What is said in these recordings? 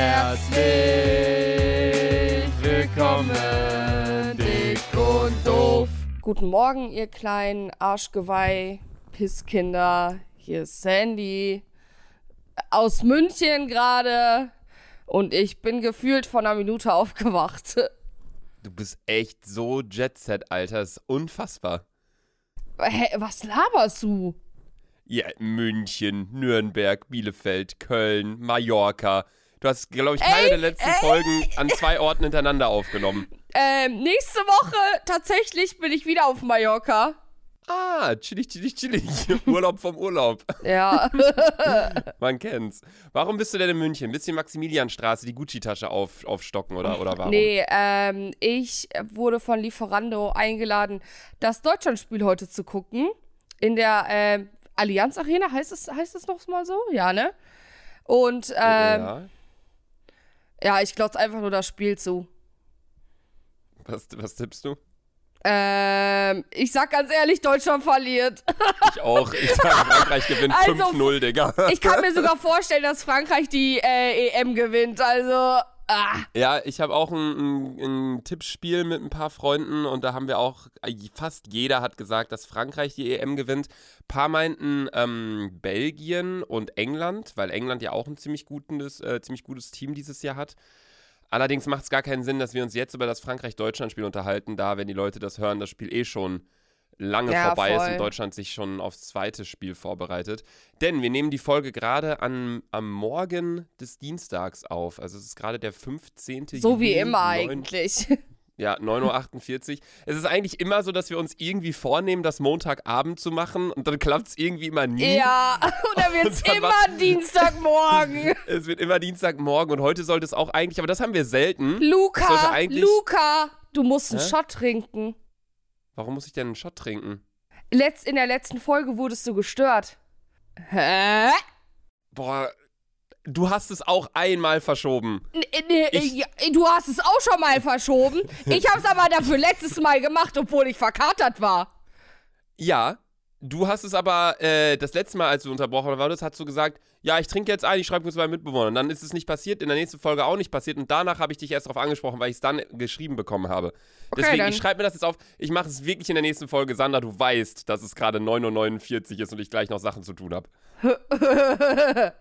Herzlich willkommen, dick und doof. Guten Morgen, ihr kleinen Arschgeweih, Pisskinder. Hier ist Sandy aus München gerade und ich bin gefühlt von einer Minute aufgewacht. Du bist echt so Jet-Set, Alter. Das ist unfassbar. Hä, was laberst du? Ja, München, Nürnberg, Bielefeld, Köln, Mallorca. Du hast, glaube ich, keine Ey, der letzten ey. Folgen an zwei Orten hintereinander aufgenommen. Ähm, nächste Woche tatsächlich bin ich wieder auf Mallorca. Ah, chillig, chillig, chillig. Urlaub vom Urlaub. Ja. Man kennt's. Warum bist du denn in München? Bist du in Maximilianstraße die Gucci-Tasche auf, aufstocken oder, oder warum? nee, ähm, ich wurde von Lieferando eingeladen, das Deutschlandspiel heute zu gucken. In der ähm, Allianz Arena, heißt es, heißt es noch mal so? Ja, ne? Und ähm, ja. Ja. ich glotze einfach nur das Spiel zu. Was, was tippst du? Ähm, ich sag ganz ehrlich, Deutschland verliert. Ich auch. Ich sag, Frankreich gewinnt Also, 5-0, Digga. Ich kann mir sogar vorstellen, dass Frankreich die äh, EM gewinnt. Also, ah. Ja, ich habe auch ein, ein, ein Tippspiel mit ein paar Freunden und da haben wir auch, fast jeder hat gesagt, dass Frankreich die EM gewinnt. Ein paar meinten ähm, Belgien und England, weil England ja auch ein ziemlich gutes, äh, ziemlich gutes Team dieses Jahr hat. Allerdings macht es gar keinen Sinn, dass wir uns jetzt über das Frankreich-Deutschland-Spiel unterhalten, da, wenn die Leute das hören, das Spiel eh schon lange Ja, vorbei ist voll. und Deutschland sich schon aufs zweite Spiel vorbereitet. Denn wir nehmen die Folge gerade an- am Morgen des Dienstags auf. Also es ist gerade der 15. so wie Juni, immer neun- eigentlich. Ja, 9.48 Uhr. Es ist eigentlich immer so, dass wir uns irgendwie vornehmen, das Montagabend zu machen und dann klappt es irgendwie immer nie. ja, wird's Und dann immer Dienstagmorgen. Es wird immer Dienstagmorgen und heute sollte es auch eigentlich, aber das haben wir selten. Luca, Luca, du musst einen Hä? Shot trinken. Warum muss ich denn einen Shot trinken? Letzt, in der letzten Folge wurdest du gestört. Hä? Boah, du hast es auch einmal verschoben. N Ich- du hast es auch schon mal verschoben. Ich hab's aber dafür letztes Mal gemacht, obwohl ich verkatert war. Ja, du hast es aber äh, das letzte Mal, als du unterbrochen warst, hast du gesagt, ja, ich trinke jetzt ein, ich schreibe kurz meinen Mitbewohnern. Dann ist es nicht passiert, in der nächsten Folge auch nicht passiert und danach habe ich dich erst darauf angesprochen, weil ich es dann geschrieben bekommen habe. Okay, Deswegen, dann- ich schreibe mir das jetzt auf. Ich mache es wirklich in der nächsten Folge. Sandra, du weißt, dass es gerade 9.49 Uhr ist und ich gleich noch Sachen zu tun habe.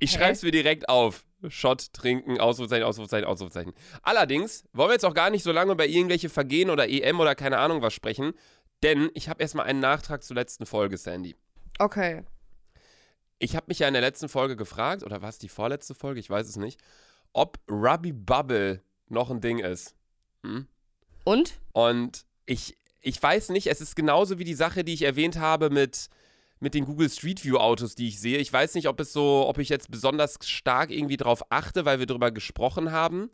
Ich schreibe es mir direkt auf. Shot trinken, Ausrufezeichen, Ausrufezeichen, Ausrufezeichen. Allerdings wollen wir jetzt auch gar nicht so lange über irgendwelche Vergehen oder EM oder keine Ahnung was sprechen, denn ich habe erstmal einen Nachtrag zur letzten Folge, Sandy. Okay. Ich habe mich ja in der letzten Folge gefragt, oder war es die vorletzte Folge, ich weiß es nicht, ob Ruby Bubble noch ein Ding ist. Hm? Und? Und ich, ich weiß nicht, es ist genauso wie die Sache, die ich erwähnt habe mit, mit den Google Street View Autos, die ich sehe. Ich weiß nicht, ob es so, ob ich jetzt besonders stark irgendwie drauf achte, weil wir darüber gesprochen haben.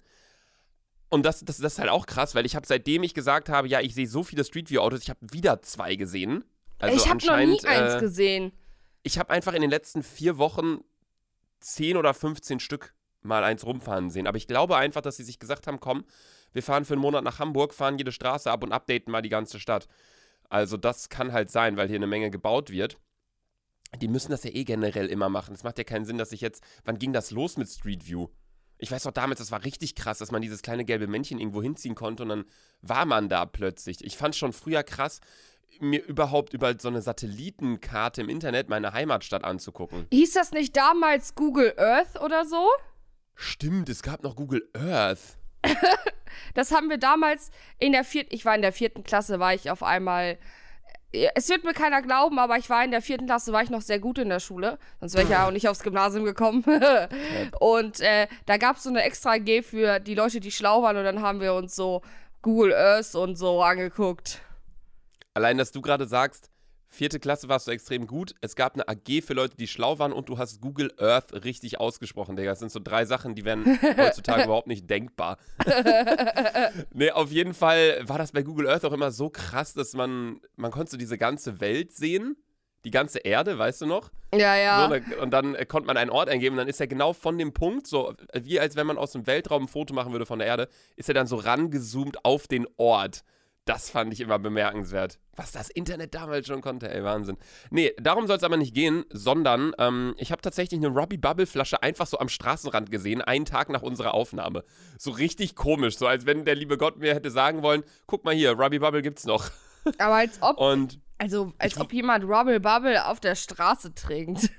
Und das, das, das ist halt auch krass, weil ich habe seitdem ich gesagt habe, ja, ich sehe so viele Street View Autos, ich habe wieder zwei gesehen. Also ich habe noch nie anscheinend, eins äh, gesehen. ich habe einfach in den letzten vier Wochen 10 oder 15 Stück mal eins rumfahren sehen. Aber ich glaube einfach, dass sie sich gesagt haben, komm, wir fahren für einen Monat nach Hamburg, fahren jede Straße ab und updaten mal die ganze Stadt. Also das kann halt sein, weil hier eine Menge gebaut wird. Die müssen das ja eh generell immer machen. Es macht ja keinen Sinn, dass ich jetzt. Wann ging das los mit Street View? Ich weiß noch damals, das war richtig krass, dass man dieses kleine gelbe Männchen irgendwo hinziehen konnte und dann war man da plötzlich. Ich fand schon früher krass, mir überhaupt über so eine Satellitenkarte im Internet meine Heimatstadt anzugucken. Hieß das nicht damals Google Earth oder so? Stimmt, es gab noch Google Earth. Das haben wir damals in der vierten, ich war in der vierten Klasse, war ich auf einmal, es wird mir keiner glauben, aber ich war in der vierten Klasse, war ich noch sehr gut in der Schule, sonst wäre ich ja auch nicht aufs Gymnasium gekommen. und äh, da gab es so eine extra AG für die Leute, die schlau waren und dann haben wir uns so Google Earth und so angeguckt. Allein, dass du gerade sagst, vierte Klasse warst du extrem gut. Es gab eine AG für Leute, die schlau waren und du hast Google Earth richtig ausgesprochen, Digga. Das sind so drei Sachen, die wären heutzutage überhaupt nicht denkbar. nee, auf jeden Fall war das bei Google Earth auch immer so krass, dass man, man konnte so diese ganze Welt sehen. Die ganze Erde, weißt du noch? Ja, ja. So, und dann äh, konnte man einen Ort eingeben und dann ist er genau von dem Punkt, so äh, wie als wenn man aus dem Weltraum ein Foto machen würde von der Erde, ist er dann so rangezoomt auf den Ort. Das fand ich immer bemerkenswert. Was das Internet damals schon konnte, ey, Wahnsinn. Nee, darum soll es aber nicht gehen, sondern ähm, ich habe tatsächlich eine Robbie Bubble Flasche einfach so am Straßenrand gesehen, einen Tag nach unserer Aufnahme. So richtig komisch, so als wenn der liebe Gott mir hätte sagen wollen, guck mal hier, Robbie Bubble gibt's noch. Aber als ob, Und also, als ob jemand Rubble Bubble auf der Straße trinkt.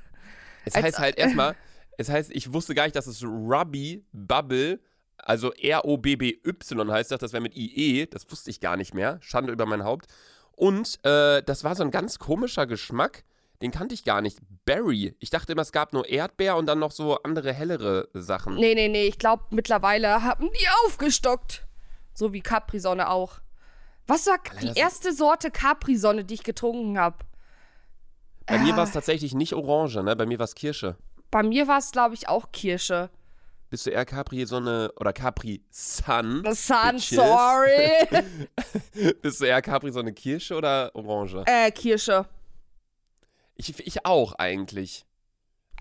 es Als- heißt halt erstmal, es heißt, ich wusste gar nicht, dass es Robbie Bubble, also R-O-B-B-Y heißt das, das wäre mit IE, das wusste ich gar nicht mehr. Schande über mein Haupt. Und äh, das war so ein ganz komischer Geschmack, den kannte ich gar nicht. Berry. Ich dachte immer, es gab nur Erdbeer und dann noch so andere hellere Sachen. Nee, nee, nee, ich glaube, mittlerweile haben die aufgestockt. So wie Capri-Sonne auch. Was war Alter, die erste Sorte Capri-Sonne, die ich getrunken habe? Bei mir Ah. war es tatsächlich nicht Orange, ne? Bei mir war es Kirsche. Bei mir war es, glaube ich, auch Kirsche. Bist du eher Capri Sonne oder Capri Sun? Sun, Bitches? sorry. Bist du eher Capri Sonne Kirsche oder Orange? äh, Kirsche. Ich, ich auch eigentlich.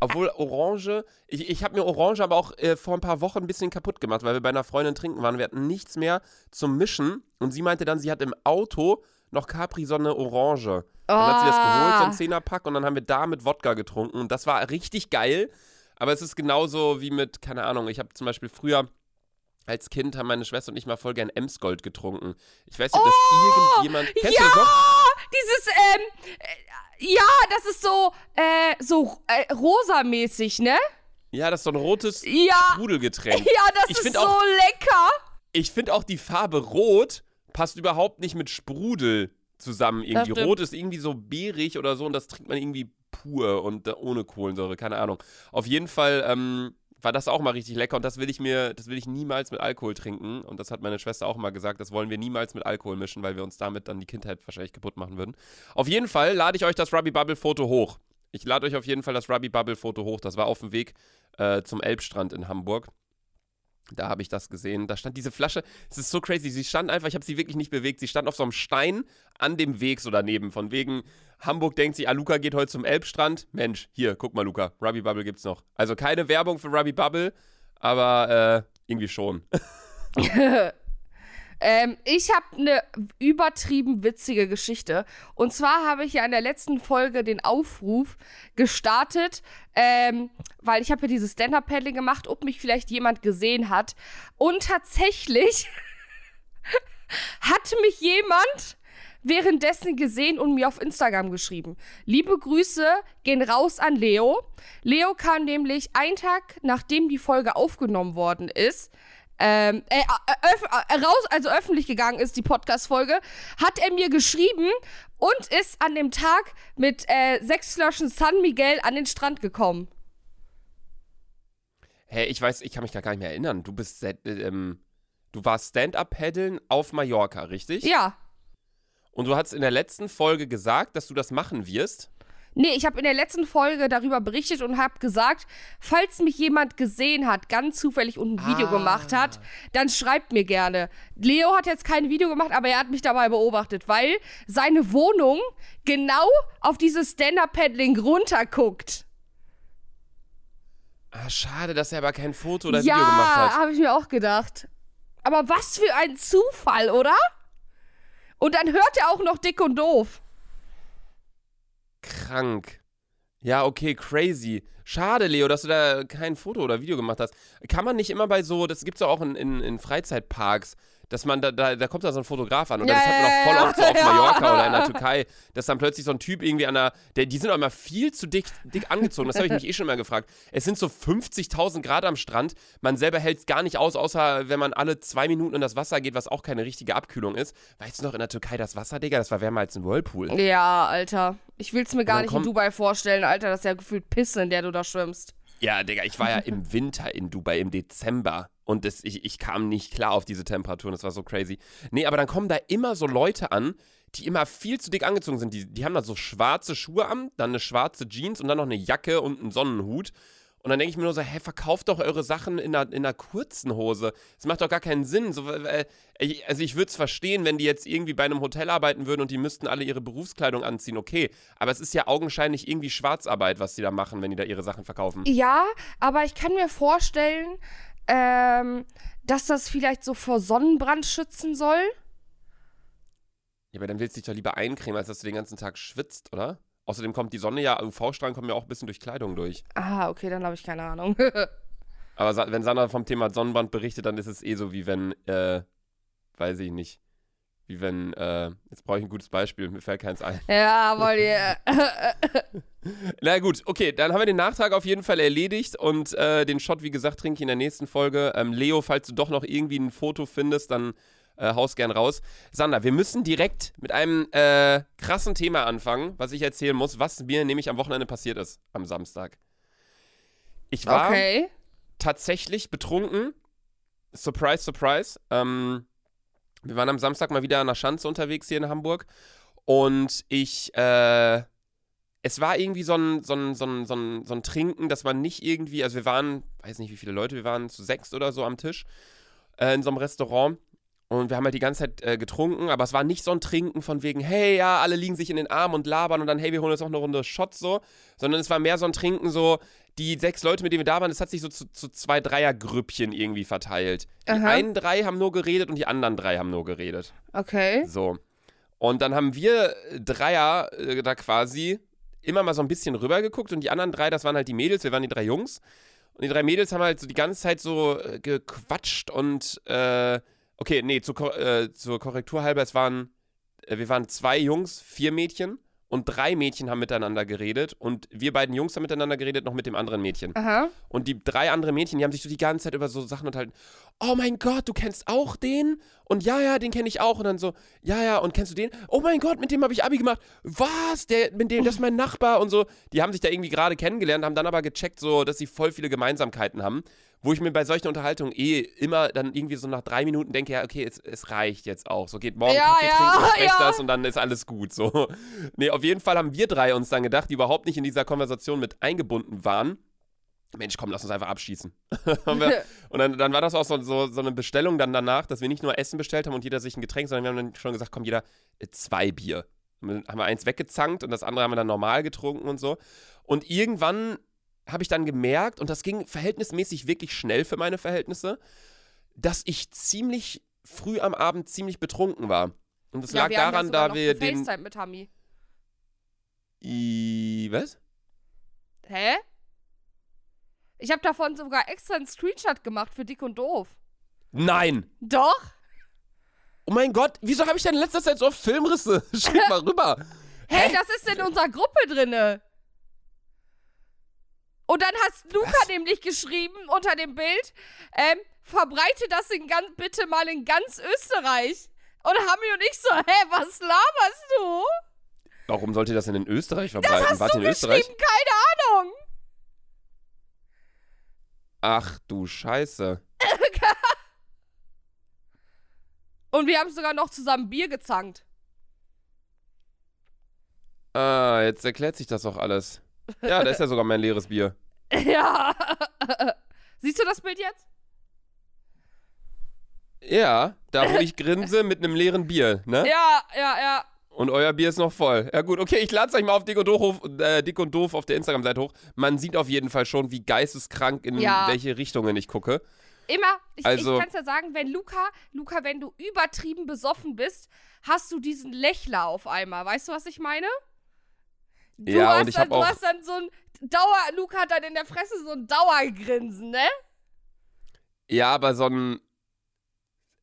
Obwohl Orange, ich, ich habe mir Orange aber auch äh, vor ein paar Wochen ein bisschen kaputt gemacht, weil wir bei einer Freundin trinken waren. Wir hatten nichts mehr zum Mischen und sie meinte dann, sie hat im Auto noch Capri-Sonne Orange. Dann hat sie das geholt, so ein Ah. Zehnerpack und dann haben wir da mit Wodka getrunken und das war richtig geil. Aber es ist genauso wie mit, keine Ahnung, ich habe zum Beispiel früher als Kind haben meine Schwester und ich mal voll gern Emsgold getrunken. Ich weiß nicht, ob das irgendjemand. Kennst ja, du das noch? dieses, ähm, äh, ja, das ist so, äh, so äh, rosamäßig, ne? Ja, das ist so ein rotes Ja. Sprudelgetränk. Ja, das Ich ist so auch- lecker. Ich finde auch die Farbe Rot passt überhaupt nicht mit Sprudel zusammen irgendwie. Rot ist irgendwie so beerig oder so und das trinkt man irgendwie pur und äh, ohne Kohlensäure, keine Ahnung. Auf jeden Fall ähm, war das auch mal richtig lecker und das will ich mir, das will ich niemals mit Alkohol trinken. Und das hat meine Schwester auch mal gesagt, das wollen wir niemals mit Alkohol mischen, weil wir uns damit dann die Kindheit wahrscheinlich kaputt machen würden. Auf jeden Fall lade ich euch das Ruby Bubble Foto hoch. Ich lade euch auf jeden Fall das Ruby Bubble Foto hoch. Das war auf dem Weg äh, zum Elbstrand in Hamburg. Da habe ich das gesehen. Da stand diese Flasche. Es ist so crazy. Sie stand einfach, ich habe sie wirklich nicht bewegt. Sie stand auf so einem Stein an dem Weg so daneben. Von wegen, Hamburg denkt sich, ah, Luca geht heute zum Elbstrand. Mensch, hier, guck mal, Luca. Ruby Bubble gibt's noch. Also keine Werbung für Ruby Bubble, aber äh, irgendwie schon. Ähm, ich habe eine übertrieben witzige Geschichte. Und zwar habe ich ja in der letzten Folge den Aufruf gestartet, ähm, weil ich habe ja dieses Stand-Up-Paddling gemacht, ob mich vielleicht jemand gesehen hat. Und tatsächlich hat mich jemand währenddessen gesehen und mir auf Instagram geschrieben. Liebe Grüße gehen raus an Leo. Leo kam nämlich einen Tag, nachdem die Folge aufgenommen worden ist, ähm, äh, äh, äh, raus, also öffentlich gegangen ist, die Podcast-Folge, hat er mir geschrieben und ist an dem Tag mit äh, sechs Flaschen San Miguel an den Strand gekommen. Hä, ich weiß, ich kann mich da gar nicht mehr erinnern. Du bist, äh, ähm, du warst Stand-Up-Paddeln auf Mallorca, richtig? Ja. Und du hast in der letzten Folge gesagt, dass du das machen wirst. Nee, ich habe in der letzten Folge darüber berichtet und habe gesagt, falls mich jemand gesehen hat, ganz zufällig und ein Video Ah. gemacht hat, dann schreibt mir gerne. Leo hat jetzt kein Video gemacht, aber er hat mich dabei beobachtet, weil seine Wohnung genau auf dieses Stand-Up-Paddling runterguckt. Ah, schade, dass er aber kein Foto oder ja, Video gemacht hat. habe ich mir auch gedacht. Aber was für ein Zufall, oder? Und dann hört er auch noch dick und doof. Krank. Ja, okay, crazy. Schade, Leo, dass du da kein Foto oder Video gemacht hast. Kann man nicht immer bei so, das gibt's ja auch in, in, in Freizeitparks, dass man da, da, da kommt da so ein Fotograf an. Und Ja, das hat man ja, auch voll ja, oft so auf ja. Mallorca oder in der Türkei, dass dann plötzlich so ein Typ irgendwie an der, der die sind auch immer viel zu dick, dick angezogen. Das habe ich mich eh schon mal gefragt. Es sind so 50.000 Grad am Strand. Man selber hält es gar nicht aus, außer wenn man alle zwei Minuten in das Wasser geht, was auch keine richtige Abkühlung ist. Weißt du noch, in der Türkei das Wasser, Digga, das war wärmer als ein Whirlpool. Ja, Alter. Ich will's mir gar nicht in Dubai vorstellen, Alter. Das ist ja gefühlt Pisse, in der du da schwimmst. Ja, Digga, ich war ja im Winter in Dubai im Dezember und das, ich, ich kam nicht klar auf diese Temperaturen, das war so crazy. Nee, aber dann kommen da immer so Leute an, die immer viel zu dick angezogen sind. Die, die haben da so schwarze Schuhe an, dann eine schwarze Jeans und dann noch eine Jacke und einen Sonnenhut. Und dann denke ich mir nur so, hä, verkauft doch eure Sachen in einer, in einer kurzen Hose. Das macht doch gar keinen Sinn. So, äh, ich- also ich würde es verstehen, wenn die jetzt irgendwie bei einem Hotel arbeiten würden und die müssten alle ihre Berufskleidung anziehen, okay. Aber es ist ja augenscheinlich irgendwie Schwarzarbeit, was die da machen, wenn die da ihre Sachen verkaufen. Ja, aber ich kann mir vorstellen, ähm, dass das vielleicht so vor Sonnenbrand schützen soll. Ja, aber dann willst du dich doch lieber eincremen, als dass du den ganzen Tag schwitzt, oder? Außerdem kommt die Sonne ja, UV-Strahlen kommen ja auch ein bisschen durch Kleidung durch. Ah, okay, dann habe ich keine Ahnung. Aber wenn Sandra vom Thema Sonnenbrand berichtet, dann ist es eh so, wie wenn, äh, weiß ich nicht, wie wenn, äh, jetzt brauche ich ein gutes Beispiel, mir fällt keins ein. ja, wollt ihr. Na gut, okay, dann haben wir den Nachtrag auf jeden Fall erledigt und äh, den Shot, wie gesagt, trinke ich in der nächsten Folge. Ähm, Leo, falls du doch noch irgendwie ein Foto findest, dann äh, haus gern raus. Sander, wir müssen direkt mit einem äh, krassen Thema anfangen, was ich erzählen muss, was mir nämlich am Wochenende passiert ist, am Samstag. Ich war Okay. tatsächlich betrunken. Surprise, surprise. Ähm, wir waren am Samstag mal wieder an der Schanze unterwegs hier in Hamburg. Und ich, äh, es war irgendwie so ein, so, ein, so, ein, so, ein, so ein Trinken, dass man nicht irgendwie, also wir waren, weiß nicht wie viele Leute, wir waren zu sechs oder so am Tisch äh, in so einem Restaurant. Und wir haben halt die ganze Zeit äh, getrunken, aber es war nicht so ein Trinken von wegen, hey, ja, alle liegen sich in den Armen und labern und dann, hey, wir holen uns noch eine Runde Shots so, sondern es war mehr so ein Trinken so, die sechs Leute, mit denen wir da waren, das hat sich so zu, zu zwei Dreiergrüppchen irgendwie verteilt. Die Aha. einen drei haben nur geredet und die anderen drei haben nur geredet. Okay. So. Und dann haben wir Dreier äh, da quasi immer mal so ein bisschen rübergeguckt und die anderen drei, das waren halt die Mädels, wir waren die drei Jungs. Und die drei Mädels haben halt so die ganze Zeit so äh, gequatscht und äh, okay, nee, zur, Ko äh, zur Korrektur halber, es waren, wir waren zwei Jungs, vier Mädchen und drei Mädchen haben miteinander geredet und wir beiden Jungs haben miteinander geredet, noch mit dem anderen Mädchen. Aha. Und die drei anderen Mädchen, die haben sich so die ganze Zeit über so Sachen unterhalten. Oh mein Gott, du kennst auch den? Und ja, ja, den kenne ich auch. Und dann so, ja, ja, und kennst du den? Oh mein Gott, mit dem habe ich Abi gemacht. Was? Der, mit dem, das ist mein Nachbar und so. Die haben sich da irgendwie gerade kennengelernt, haben dann aber gecheckt, so, dass sie voll viele Gemeinsamkeiten haben. Wo ich mir bei solchen Unterhaltungen eh immer dann irgendwie so nach drei Minuten denke, ja, okay, es, es reicht jetzt auch. So geht morgen Ja, Kaffee ja, trinken, ich ja. das und dann ist alles gut. So. Nee, auf jeden Fall haben wir drei uns dann gedacht, die überhaupt nicht in dieser Konversation mit eingebunden waren. Mensch, komm, lass uns einfach abschießen. Und dann, dann war das auch so, so, so eine Bestellung dann danach, dass wir nicht nur Essen bestellt haben und jeder sich ein Getränk, sondern wir haben dann schon gesagt, komm, jeder äh, zwei Bier. Haben wir eins weggezankt und das andere haben wir dann normal getrunken und so. Und irgendwann habe ich dann gemerkt, und das ging verhältnismäßig wirklich schnell für meine Verhältnisse, dass ich ziemlich früh am Abend ziemlich betrunken war. Und das lag wir ja daran, sogar da wir den. FaceTime mit Hami. I, was? Hä? Ich habe davon sogar extra einen Screenshot gemacht für Dick und Doof. Nein! Doch? Oh mein Gott, wieso habe ich denn in letzter Zeit so oft Filmrisse? Schick mal rüber. Hey, das ist in unserer Gruppe drinne. Und dann hast Luca nämlich geschrieben unter dem Bild, ähm, verbreite das in ganz, bitte mal in ganz Österreich. Und Hami und ich so, hä, was laberst du? Warum sollt ihr das denn in Österreich verbreiten? Hast Wart du in Österreich? geschrieben? Keine Ahnung. Ach du Scheiße. Und wir haben sogar noch zusammen Bier gezankt. Ah, jetzt erklärt sich das auch alles. Ja, da ist ja sogar mein leeres Bier. Ja. Siehst du das Bild jetzt? Ja, da wo ich grinse mit einem leeren Bier, ne? Ja, ja, ja. Und euer Bier ist noch voll. Ja gut, okay, ich lade es euch mal auf Dick und, Doof, äh, Dick und Doof auf der Instagram-Seite hoch. Man sieht auf jeden Fall schon, wie geisteskrank in Ja. welche Richtungen ich gucke. Immer, ich, Also- ich kann es ja sagen, wenn Luca, Luca, wenn du übertrieben besoffen bist, hast du diesen Lächler auf einmal. Weißt du, was ich meine? Du Ja, hast ich dann, du hast dann so ein Dauer, Luca hat dann in der Fresse so ein Dauergrinsen, ne? Ja, aber so ein.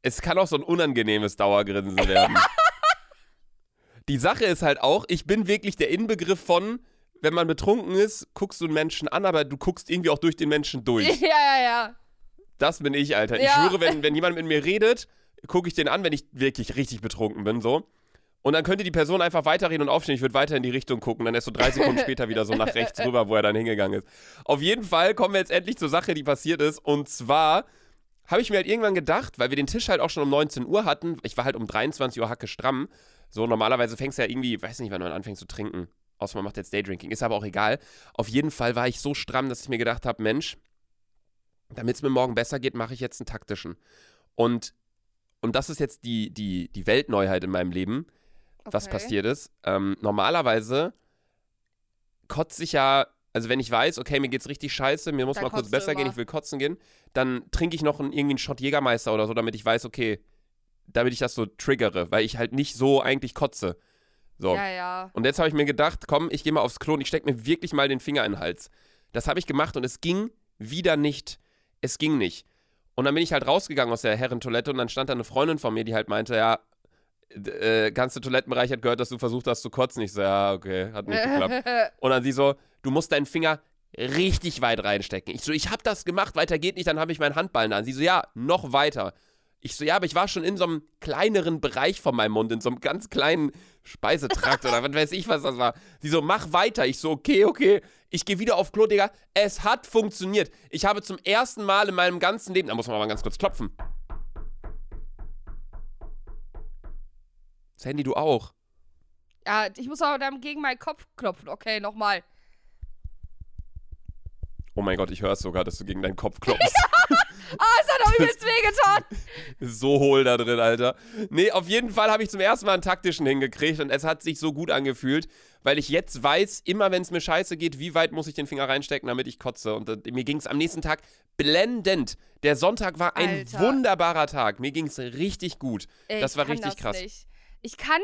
Es kann auch so ein unangenehmes Dauergrinsen werden. Die Sache ist halt auch, ich bin wirklich der Inbegriff von, wenn man betrunken ist, guckst du einen Menschen an, aber du guckst irgendwie auch durch den Menschen durch. Ja, ja, ja. Das bin ich, Alter. Ich Ja. schwöre, wenn, wenn jemand mit mir redet, gucke ich den an, wenn ich wirklich richtig betrunken bin, so. Und dann könnte die Person einfach weiterreden und aufstehen. Ich würde weiter in die Richtung gucken. Dann ist so drei Sekunden später wieder so nach rechts rüber, wo er dann hingegangen ist. Auf jeden Fall kommen wir jetzt endlich zur Sache, die passiert ist. Und zwar habe ich mir halt irgendwann gedacht, weil wir den Tisch halt auch schon um 19 Uhr hatten. Ich war halt um 23 Uhr hacke stramm. So, normalerweise fängst du ja irgendwie, weiß nicht, wann man anfängt zu trinken. Außer man macht jetzt Daydrinking. Ist aber auch egal. Auf jeden Fall war ich so stramm, dass ich mir gedacht habe, Mensch, damit es mir morgen besser geht, mache ich jetzt einen taktischen. Und, und das ist jetzt die, die, die Weltneuheit in meinem Leben, was Okay. passiert ist. Ähm, normalerweise kotze ich ja, also wenn ich weiß, okay, mir geht's richtig scheiße, mir muss Dann mal kurz besser gehen, ich will kotzen gehen, dann trinke ich noch einen, irgendwie einen Shot Jägermeister oder so, damit ich weiß, okay, damit ich das so triggere, weil ich halt nicht so eigentlich kotze. So. Ja, ja. Und jetzt habe ich mir gedacht, komm, ich gehe mal aufs Klo und ich stecke mir wirklich mal den Finger in den Hals. Das habe ich gemacht und es ging wieder nicht. Es ging nicht. Und dann bin ich halt rausgegangen aus der Herrentoilette und dann stand da eine Freundin von mir, die halt meinte, ja, äh, ganze Toilettenbereich hat gehört, dass du versucht hast zu kotzen. Ich so, ja, okay, hat nicht geklappt. Und dann sie so, du musst deinen Finger richtig weit reinstecken. Ich so, ich habe das gemacht, weiter geht nicht, dann habe ich meinen Handballen an. Sie so, ja, noch weiter. Ich so, ja, aber ich war schon in so einem kleineren Bereich von meinem Mund, in so einem ganz kleinen Speisetrakt oder was weiß ich, was das war. Sie so, mach weiter. Ich so, okay, okay. Ich gehe wieder auf Klo, Digga. Es hat funktioniert. Ich habe zum ersten Mal in meinem ganzen Leben, da muss man mal ganz kurz klopfen. Das Handy, du auch. ja, ich muss aber dann gegen meinen Kopf klopfen. Okay, nochmal. Oh mein Gott, ich höre es sogar, dass du gegen deinen Kopf klopfst. Ah, es hat auch übelst wehgetan. So hohl da drin, Alter. Nee, auf jeden Fall habe ich zum ersten Mal einen taktischen hingekriegt und es hat sich so gut angefühlt, weil ich jetzt weiß, immer wenn es mir scheiße geht, wie weit muss ich den Finger reinstecken, damit ich kotze. Und äh, mir ging es am nächsten Tag blendend. Der Sonntag war ein Alter. wunderbarer Tag. Mir ging es richtig gut. Ey, das war richtig das krass. Nicht. Ich kann,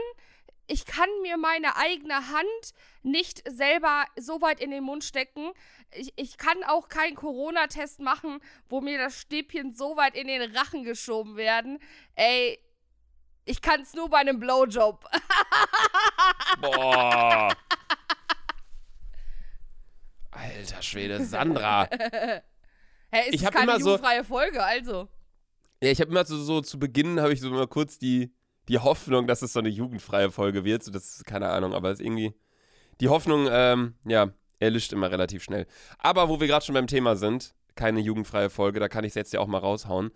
ich kann mir meine eigene Hand nicht selber so weit in den Mund stecken. Ich, ich kann auch keinen Corona-Test machen, wo mir das Stäbchen so weit in den Rachen geschoben werden. Ey, ich kann es nur bei einem Blowjob. Boah. Alter Schwede, Sandra. Hä, ist Ich es hab keine immer so- jugendfreie Folge, also. Ja, ich habe immer so, so zu Beginn habe ich so mal kurz die, die Hoffnung, dass es so eine jugendfreie Folge wird. So, das ist keine Ahnung, aber es ist irgendwie. Die Hoffnung, ähm, ja, erlischt immer relativ schnell. Aber wo wir gerade schon beim Thema sind, keine jugendfreie Folge, da kann ich es jetzt ja auch mal raushauen.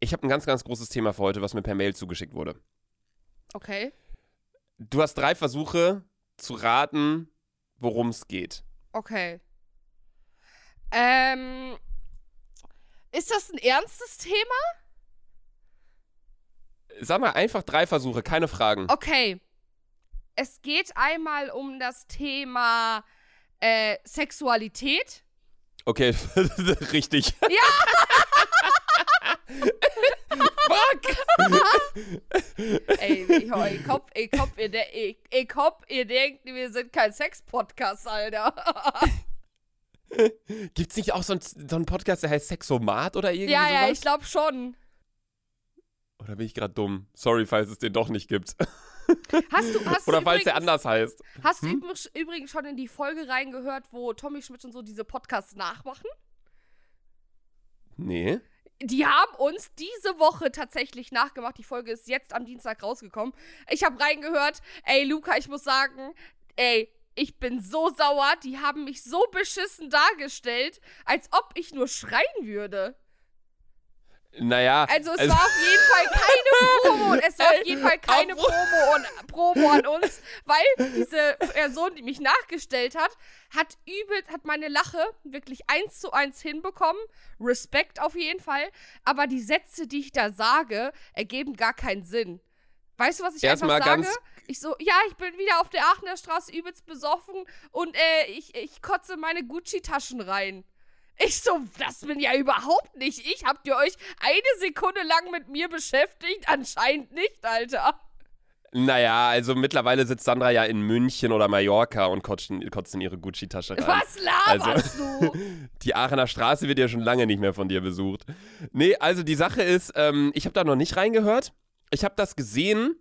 Ich habe ein ganz, ganz großes Thema für heute, was mir per Mail zugeschickt wurde. Okay. Du hast drei Versuche zu raten, worum es geht. Okay. Ähm. Ist das ein ernstes Thema? Sag mal einfach drei Versuche, keine Fragen. Okay. Es geht einmal um das Thema äh, Sexualität. Okay, richtig. Fuck! Ey, ich, ich, ich, hoffe, ihr, de ich, ich hoffe, ihr denkt, wir sind kein Sex-Podcast, Alter. Gibt's nicht auch so einen so einen Podcast, der heißt Sexomat oder irgendwie ja, ja, ich glaube schon. Oder bin ich gerade dumm? Sorry, falls es den doch nicht gibt. Hast du, hast Oder du falls der übrigens, anders heißt. Hast du Hm? übrigens- übrigens schon in die Folge reingehört, wo Tommy Schmidt und so diese Podcasts nachmachen? Nee. Die haben uns diese Woche tatsächlich nachgemacht. Die Folge ist jetzt am Dienstag rausgekommen. Ich habe reingehört. Ey, Luca, ich muss sagen, ey, ich bin so sauer. Die haben mich so beschissen dargestellt, als ob ich nur schreien würde. Naja. Also es war auf jeden Fall keine Promo. Es war auf jeden Fall keine Promo, und, Promo an uns, weil diese Person, die mich nachgestellt hat, hat übel, hat meine Lache wirklich eins zu eins hinbekommen. Respekt auf jeden Fall. Aber die Sätze, die ich da sage, ergeben gar keinen Sinn. Weißt du, was ich Erstmal einfach sage? Ich so, ja, ich bin wieder auf der Aachener Straße übelst besoffen und äh, ich, ich kotze meine Gucci-Taschen rein. Ich so, das bin ja überhaupt nicht ich. Habt ihr euch eine Sekunde lang mit mir beschäftigt? Anscheinend nicht, Alter. Naja, also mittlerweile sitzt Sandra ja in München oder Mallorca und kotzt in, kotzt in ihre Gucci-Tasche rein. Was laberst du? Die Aachener Straße wird ja schon lange nicht mehr von dir besucht. Nee, also die Sache ist, ähm, ich habe da noch nicht reingehört. Ich habe das gesehen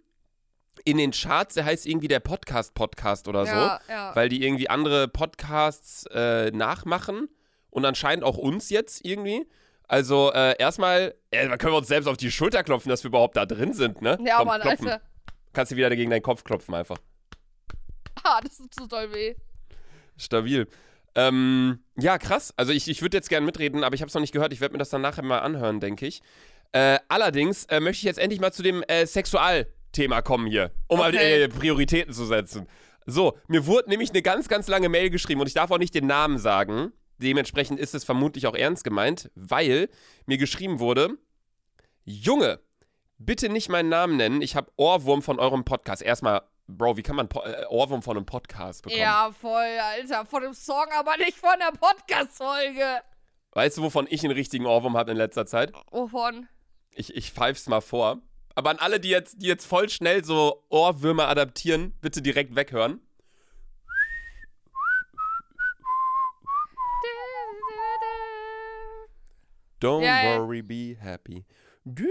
in den Charts, der heißt irgendwie der Podcast-Podcast oder so. Ja. Weil die irgendwie andere Podcasts äh, nachmachen und anscheinend auch uns jetzt irgendwie. Also äh, erstmal, äh, da können wir uns selbst auf die Schulter klopfen, dass wir überhaupt da drin sind, ne? Ja, Komm, Mann, klopfen. Alter. Kannst du wieder gegen deinen Kopf klopfen einfach. Ah, das tut so doll weh. Stabil. Ähm, ja, krass. Also ich, ich würde jetzt gerne mitreden, aber ich habe es noch nicht gehört. Ich werde mir das dann nachher mal anhören, denke ich. Äh, allerdings äh, möchte ich jetzt endlich mal zu dem äh, Sexualthema kommen hier, um mal Okay. äh, Prioritäten zu setzen. So, mir wurde nämlich eine ganz, ganz lange Mail geschrieben und ich darf auch nicht den Namen sagen. Dementsprechend ist es vermutlich auch ernst gemeint, weil mir geschrieben wurde, Junge, bitte nicht meinen Namen nennen. Ich habe Ohrwurm von eurem Podcast. Erstmal, Bro, wie kann man po äh, Ohrwurm von einem Podcast bekommen? Ja, voll, Alter. Von dem Song, aber nicht von der Podcast-Folge. Weißt du, wovon ich einen richtigen Ohrwurm habe in letzter Zeit? Wovon? Ich, ich pfeif's mal vor. Aber an alle, die jetzt, die jetzt voll schnell so Ohrwürmer adaptieren, bitte direkt weghören. Don't Ja, ja. worry, be happy. Du,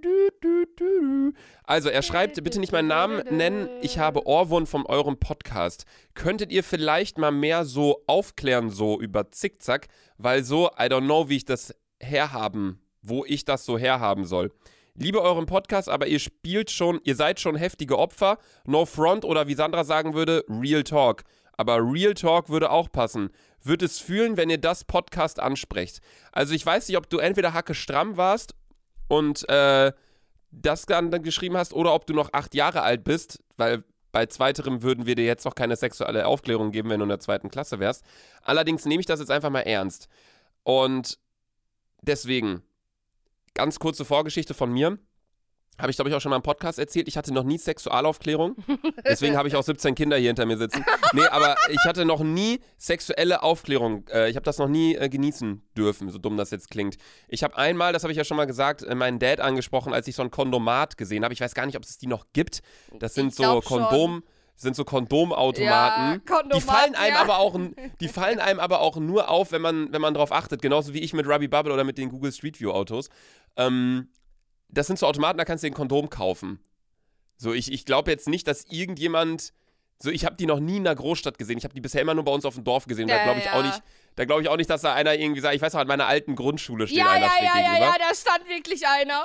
du, du. Also, er schreibt, bitte nicht meinen Namen nennen, ich habe Ohrwurm von eurem Podcast. Könntet ihr vielleicht mal mehr so aufklären, so über Zickzack, weil so, I don't know, wie ich das herhaben, wo ich das so herhaben soll. Liebe euren Podcast, aber ihr spielt schon, ihr seid schon heftige Opfer. No front oder wie Sandra sagen würde, Real Talk. Aber Real Talk würde auch passen. Wird es fühlen, wenn ihr das Podcast ansprecht. Also ich weiß nicht, ob du entweder Hacke stramm warst und äh, das dann, dann geschrieben hast oder ob du noch acht Jahre alt bist, weil bei zweiterem würden wir dir jetzt noch keine sexuelle Aufklärung geben, wenn du in der zweiten Klasse wärst. Allerdings nehme ich das jetzt einfach mal ernst. Und deswegen, ganz kurze Vorgeschichte von mir. Habe ich, glaube ich, auch schon mal im Podcast erzählt. Ich hatte noch nie Sexualaufklärung. Deswegen habe ich auch 17 Kinder hier hinter mir sitzen. Nee, aber ich hatte noch nie sexuelle Aufklärung. Äh, ich habe das noch nie äh, genießen dürfen, so dumm das jetzt klingt. Ich habe einmal, das habe ich ja schon mal gesagt, äh, meinen Dad angesprochen, als ich so ein Kondomat gesehen habe. Ich weiß gar nicht, ob es die noch gibt. Das sind so glaub schon. Kondom. Sind so Kondomautomaten. Ja, die Kondomat, fallen einem ja. aber auch, die fallen einem aber auch nur auf, wenn man, wenn man drauf achtet. Genauso wie ich mit Ruby Bubble oder mit den Google Street View Autos. Ähm, das sind so Automaten, da kannst du den Kondom kaufen. So, ich, ich glaube jetzt nicht, dass irgendjemand. So, ich habe die noch nie in einer Großstadt gesehen. Ich habe die bisher immer nur bei uns auf dem Dorf gesehen. Ja, da glaube ich ja. auch nicht. Da glaube ich auch nicht, dass da einer irgendwie sagt, ich weiß noch, an meiner alten Grundschule steht Ja, einer ja, ja, ja, gegenüber. ja, da stand wirklich einer.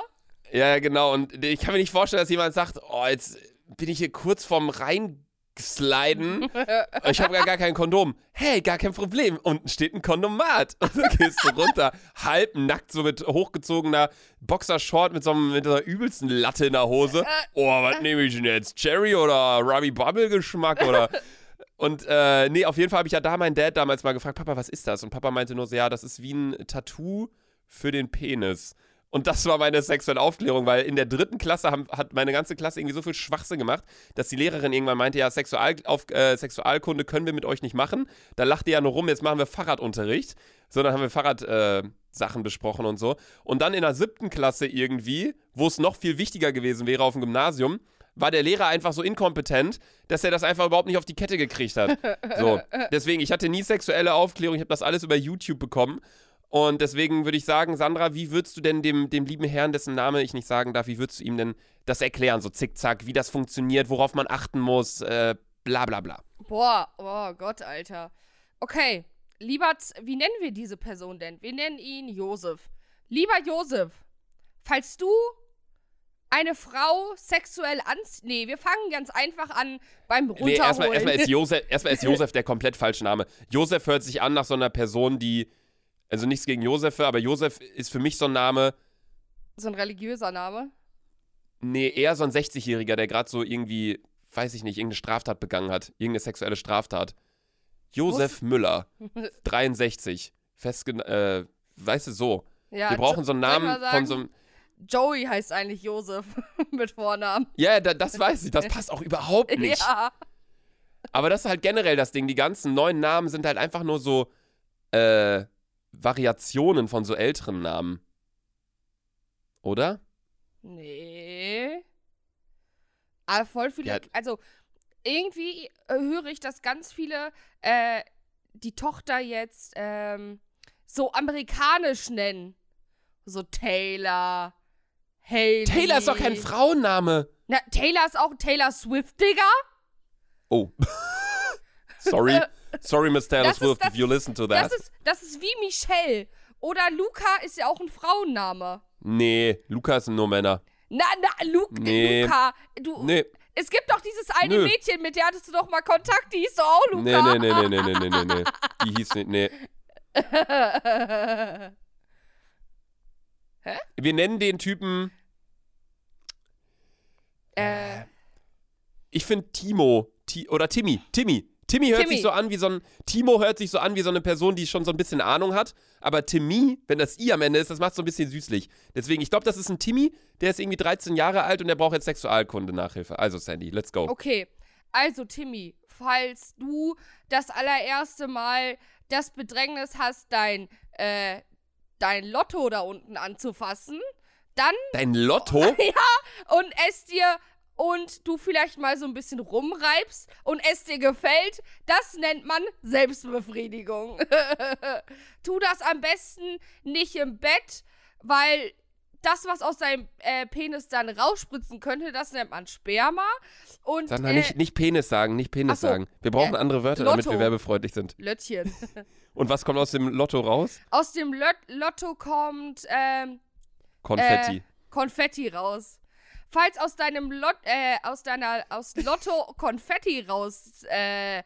Ja, ja, genau. Und ich kann mir nicht vorstellen, dass jemand sagt, oh, jetzt bin ich hier kurz vorm Reinsliden. ich habe gar, gar kein Kondom. Hey, gar kein Problem. Unten steht ein Kondomat. Und dann gehst du runter, halb nackt, so mit hochgezogener Boxershort mit so, einem, mit so einer übelsten Latte in der Hose. Oh, was nehme ich denn jetzt? Cherry oder Ruby Bubble Geschmack oder... Und äh, nee, auf jeden Fall habe ich ja da meinen Dad damals mal gefragt, Papa, was ist das? Und Papa meinte nur so, ja, das ist wie ein Tattoo für den Penis. Und das war meine sexuelle Aufklärung, weil in der dritten Klasse haben, hat meine ganze Klasse irgendwie so viel Schwachsinn gemacht, dass die Lehrerin irgendwann meinte, ja, Sexual, auf, äh, Sexualkunde können wir mit euch nicht machen. Da lacht ihr ja nur rum, jetzt machen wir Fahrradunterricht. So, dann haben wir Fahrradsachen äh, besprochen und so. Und dann in der siebten Klasse irgendwie, wo es noch viel wichtiger gewesen wäre auf dem Gymnasium, war der Lehrer einfach so inkompetent, dass er das einfach überhaupt nicht auf die Kette gekriegt hat. So, deswegen, ich hatte nie sexuelle Aufklärung, ich habe das alles über YouTube bekommen. Und deswegen würde ich sagen, Sandra, wie würdest du denn dem, dem lieben Herrn, dessen Name ich nicht sagen darf, wie würdest du ihm denn das erklären, so zickzack, wie das funktioniert, worauf man achten muss, äh, bla bla bla. Boah, oh Gott, Alter. Okay, lieber, wie nennen wir diese Person denn? Wir nennen ihn Josef. Lieber Josef, falls du eine Frau sexuell anziehst. Nee, wir fangen ganz einfach an beim Runterholen. Nee, erstmal, erstmal, ist Josef, erstmal ist Josef der komplett falsche Name. Josef hört sich an nach so einer Person, die, also nichts gegen Josef, aber Josef ist für mich so ein Name, so ein religiöser Name. Nee, eher so ein 60-Jähriger, der gerade so irgendwie, weiß ich nicht, irgendeine Straftat begangen hat. Irgendeine sexuelle Straftat. Josef Müller, 63. Festgen äh, weißt du, so. Ja, Wir brauchen so einen Namen von so einem. Joey heißt eigentlich Josef mit Vornamen. Ja, ja, da, das weiß ich. Das passt auch überhaupt nicht. Ja. Aber das ist halt generell das Ding. Die ganzen neuen Namen sind halt einfach nur so äh, Variationen von so älteren Namen. Oder? Nee. Aber voll viele. Ja. Also, irgendwie äh, höre ich, dass ganz viele äh, die Tochter jetzt ähm, so amerikanisch nennen. So Taylor, Haley. Taylor ist doch kein Frauenname. Na, Taylor ist auch Taylor Swift, Digga. Oh. Sorry. Sorry, Miss Taylor Swift, if you listen to that. Das ist, das ist wie Michelle. Oder Luca ist ja auch ein Frauenname. Nee, Lukas sind nur Männer. Na, na, Lu Nee. Luca. Du, Nee, Es gibt doch dieses eine Nö. Mädchen, mit der hattest du doch mal Kontakt, die hieß doch auch Luca. nee, nee, nee, nee, nee, nee, nee, nee. Die hieß nicht, nee. Wir nennen den Typen, äh, ich finde Timo, Ti oder Timmy, Timmy. Timmy hört Timmy. sich so an wie so ein, Timo hört sich so an wie so eine Person, die schon so ein bisschen Ahnung hat. Aber Timmy, wenn das I am Ende ist, das macht so ein bisschen süßlich. Deswegen, ich glaube, das ist ein Timmy, der ist irgendwie 13 Jahre alt und der braucht jetzt Sexualkunde-Nachhilfe. Also, Sandy, let's go. okay, also Timmy, falls du das allererste Mal das Bedrängnis hast, dein, äh, dein Lotto da unten anzufassen, dann Dein Lotto? und es dir und du vielleicht mal so ein bisschen rumreibst und es dir gefällt, das nennt man Selbstbefriedigung. tu das am besten nicht im Bett, weil das, was aus deinem äh, Penis dann rausspritzen könnte, das nennt man Sperma. Und Sag mal, äh, nicht, nicht Penis sagen, nicht Penis so, sagen. Wir brauchen äh, andere Wörter, damit wir Lotto. werbefreundlich sind. Löttchen. Und was kommt aus dem Lotto raus? Aus dem Lot Lotto kommt ähm, Konfetti. Äh, Konfetti raus. Falls aus deinem Lot, äh, aus deiner, aus Lotto Konfetti raus, äh,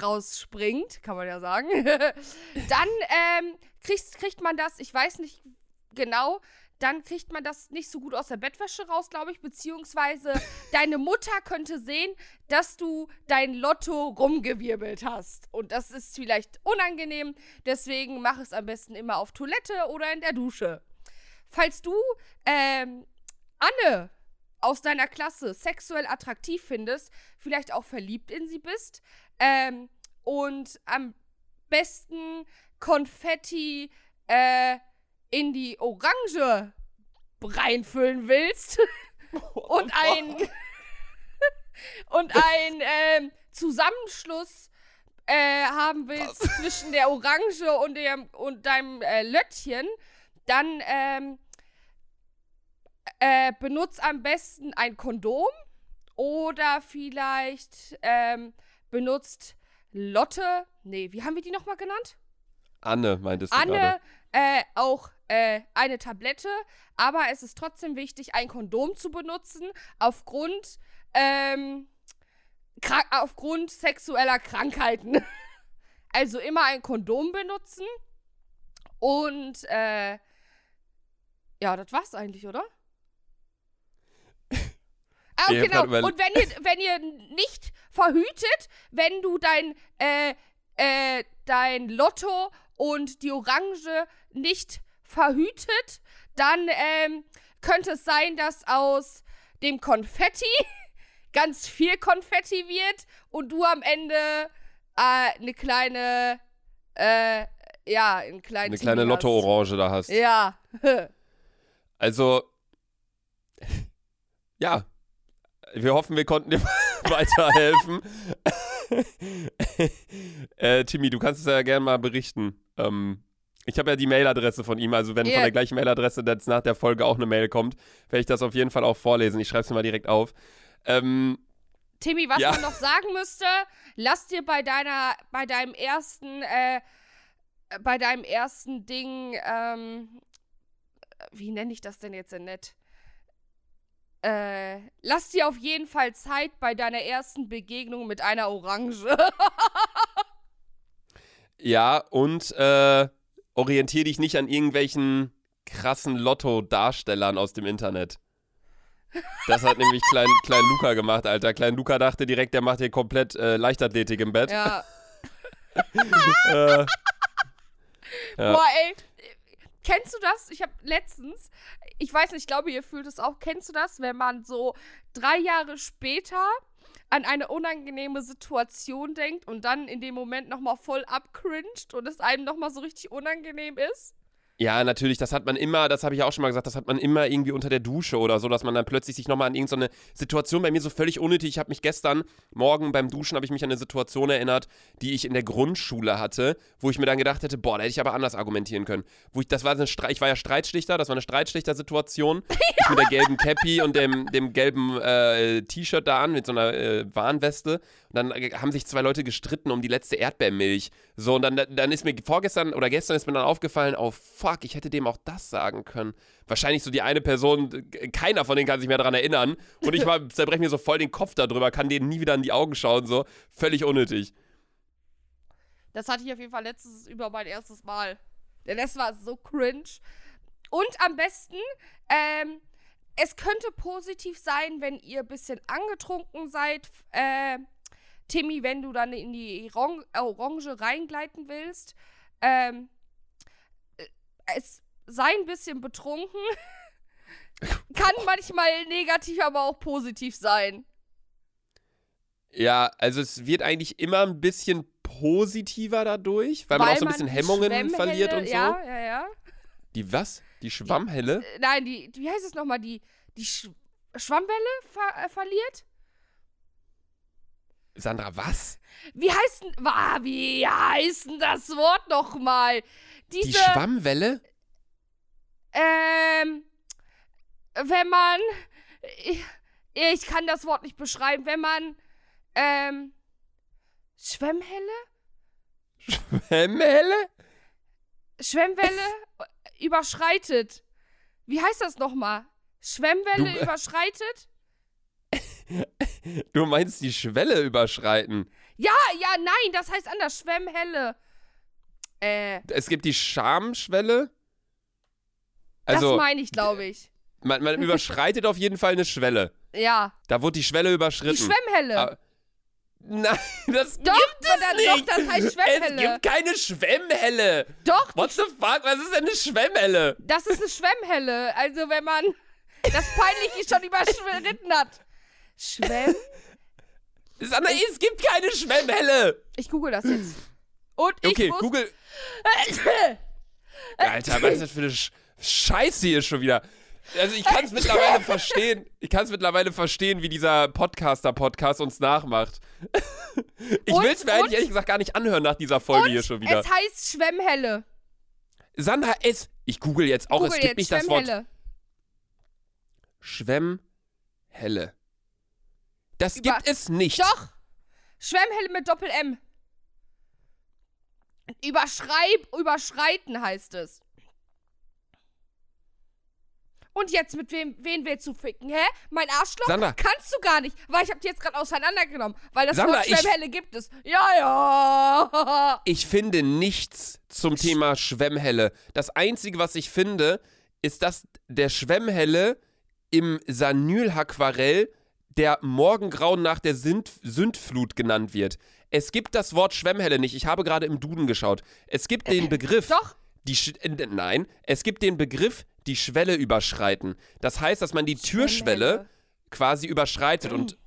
rausspringt, kann man ja sagen, dann ähm, kriegst, kriegt man das, ich weiß nicht genau, dann kriegt man das nicht so gut aus der Bettwäsche raus, glaube ich, beziehungsweise deine Mutter könnte sehen, dass du dein Lotto rumgewirbelt hast. Und das ist vielleicht unangenehm, deswegen mach es am besten immer auf Toilette oder in der Dusche. Falls du ähm, Anne aus deiner Klasse sexuell attraktiv findest, vielleicht auch verliebt in sie bist ähm, und am besten Konfetti äh, in die Orange reinfüllen willst und ein und ein ähm, Zusammenschluss äh, haben willst zwischen der Orange und dem und deinem äh, Löttchen, dann ähm, äh, benutz am besten ein Kondom oder vielleicht ähm, benutzt Lotte. Nee, wie haben wir die nochmal genannt? Anne meintest du Anne gerade. äh, auch äh, eine Tablette, aber es ist trotzdem wichtig, ein Kondom zu benutzen, aufgrund, ähm, aufgrund sexueller Krankheiten. also immer ein Kondom benutzen und, äh, ja, das war's eigentlich, oder? Ah, Ich genau. Und wenn ihr, wenn ihr nicht verhütet, wenn du dein, äh, äh, dein Lotto und die Orange nicht verhütet, dann ähm, könnte es sein, dass aus dem Konfetti ganz viel Konfetti wird und du am Ende äh, eine kleine, äh, ja, einen kleinen Eine kleine. Lotto-Orange da hast. Ja. Also, ja. Wir hoffen, wir konnten dir weiterhelfen. äh, Timmy, du kannst es ja gerne mal berichten. Ähm, ich habe ja die Mailadresse von ihm, also wenn Ja. von der gleichen Mailadresse jetzt nach der Folge auch eine Mail kommt, werde ich das auf jeden Fall auch vorlesen. Ich schreibe es mir mal direkt auf. Ähm, Timmy, was Ja. man noch sagen müsste, lass dir bei deiner, bei deinem ersten, äh, bei deinem ersten Ding, ähm, wie nenne ich das denn jetzt denn nett? Äh, lass dir auf jeden Fall Zeit bei deiner ersten Begegnung mit einer Orange. ja, und äh, orientiere dich nicht an irgendwelchen krassen Lotto-Darstellern aus dem Internet. Das hat nämlich Klein, Klein Luca gemacht, Alter. Klein Luca dachte direkt, der macht hier komplett äh, Leichtathletik im Bett. ja. Äh, Ja. Boah, ey. Kennst du das? Ich habe letztens, ich weiß nicht, ich glaube, ihr fühlt es auch. Kennst du das, wenn man so drei Jahre später an eine unangenehme Situation denkt und dann in dem Moment nochmal voll abcringed und es einem nochmal so richtig unangenehm ist? Ja, natürlich, das hat man immer, das habe ich auch schon mal gesagt, das hat man immer irgendwie unter der Dusche oder so, dass man dann plötzlich sich nochmal an irgendeine Situation bei mir so völlig unnötig. Ich habe mich gestern Morgen beim Duschen habe ich mich an eine Situation erinnert, die ich in der Grundschule hatte, wo ich mir dann gedacht hätte, boah, da hätte ich aber anders argumentieren können. Wo ich, das war eine ich war ja Streitschlichter, das war eine Streitschlichter-Situation. Ich mit der gelben Cappy und dem, dem gelben äh, T-Shirt da an, mit so einer äh, Warnweste. Dann äh, haben sich zwei Leute gestritten um die letzte Erdbeermilch. So, und dann, dann ist mir vorgestern oder gestern ist mir dann aufgefallen, oh fuck, ich hätte dem auch das sagen können. Wahrscheinlich so die eine Person, äh, keiner von denen kann sich mehr daran erinnern. Und ich zerbreche mir so voll den Kopf darüber, kann denen nie wieder in die Augen schauen, so. Völlig unnötig. Das hatte ich auf jeden Fall letztes über mein erstes Mal. Denn das war so cringe. Und am besten, ähm, es könnte positiv sein, wenn ihr ein bisschen angetrunken seid. Äh, Timmy, wenn du dann in die Oran Orange reingleiten willst. Ähm, äh, es sei ein bisschen betrunken. Kann manchmal negativ, aber auch positiv sein. Ja, also es wird eigentlich immer ein bisschen positiver dadurch, weil, man auch so ein bisschen die Hemmungen verliert und so. Ja, ja, ja. Die was? Die Schwammhelle? Äh, nein, die, wie heißt es nochmal? Die, die Sch Schwammwelle ver äh, verliert? Sandra, was? Wie heißt denn, ah, wie heißt denn das Wort nochmal? Diese, Die Schwammwelle? ähm, wenn man, ich, ich kann das Wort nicht beschreiben, wenn man, ähm, Schwemmhelle? Schwammhelle? Schwemmwelle überschreitet. Wie heißt das nochmal? Schwemmwelle Du- überschreitet? Du meinst die Schwelle überschreiten? Ja, ja, nein, das heißt anders. Schwemmhelle. Äh, Es gibt die Schamschwelle. das Also, meine ich, glaube ich. man, man überschreitet auf jeden Fall eine Schwelle. Ja. Da wurde die Schwelle Die überschritten. Schwemmhelle. Aber- Nein, das Doch, gibt es dann- nicht. doch, das heißt Schwemmhelle. Es gibt keine Schwemmhelle. Doch, What the fuck? Was ist denn eine Schwemmhelle? das ist eine Schwemmhelle. Also, wenn man das Peinliche schon überschritten hat. Schwemm? Sandra, es gibt keine Schwemmhelle. Ich google das jetzt. Und ich Okay, muss... Google. Alter, was ist das für eine Sch Scheiße hier schon wieder? Also ich kann es mittlerweile verstehen. Ich kann es mittlerweile verstehen, wie dieser Podcaster-Podcast uns nachmacht. Ich will es mir eigentlich und- ehrlich gesagt gar nicht anhören nach dieser Folge hier schon wieder. Es heißt Schwemmhelle. Sandra, es. Ich google jetzt auch, Google es gibt jetzt nicht das Wort Schwemmhelle. Das Über- gibt es nicht. Doch. Schwemmhelle mit Doppel-M. Überschreib, überschreiten heißt es. Und jetzt mit wem, wen willst du ficken, hä? Mein Arschloch? Sandra. Kannst du gar nicht, weil ich hab die jetzt gerade auseinandergenommen. Weil das Sandra, Wort ich- Schwemmhelle gibt es. Ja, ja. Ich finde nichts zum Thema Schwemmhelle. Das Einzige, was ich finde, ist, dass der Schwemmhelle im Sanylhaquarell der Morgengrauen nach der Sünd Sündflut genannt wird. Es gibt das Wort Schwemmhelle nicht. Ich habe gerade im Duden geschaut. Es gibt den Begriff. Doch. Die Sch äh, nein, es gibt den Begriff die Schwelle überschreiten. Das heißt, dass man die Türschwelle quasi überschreitet und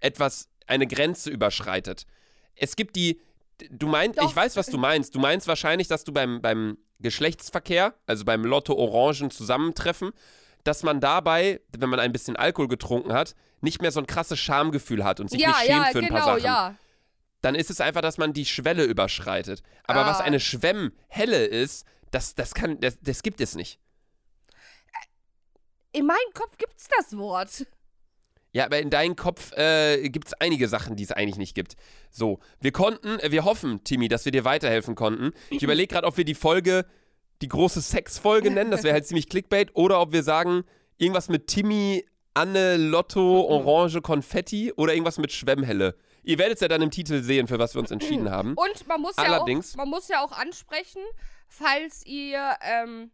etwas, eine Grenze überschreitet. Es gibt die, du meinst, Doch. ich weiß, was du meinst. Du meinst wahrscheinlich, dass du beim, beim Geschlechtsverkehr, also beim Lotto-Orangen Zusammentreffen, dass man dabei, wenn man ein bisschen Alkohol getrunken hat, nicht mehr so ein krasses Schamgefühl hat und sich Ja, nicht schämt ja, für ein paar genau, Sachen. ja. Dann ist es einfach, dass man die Schwelle überschreitet. Aber Ah. was eine Schwemmhelle ist, das, das kann, das, das gibt es nicht. In meinem Kopf gibt's das Wort. Ja, aber in deinem Kopf äh, gibt es einige Sachen, die es eigentlich nicht gibt. So, wir konnten, äh, wir hoffen, Timmy, dass wir dir weiterhelfen konnten. Ich überlege gerade, ob wir die Folge die große Sexfolge nennen, das wäre halt ziemlich Clickbait, oder ob wir sagen, irgendwas mit Timmy, Anne, Lotto, Orange, Konfetti oder irgendwas mit Schwemmhelle. Ihr werdet es ja dann im Titel sehen, für was wir uns entschieden haben. Und man muss ja Allerdings- auch, man muss ja auch ansprechen, falls ihr, ähm,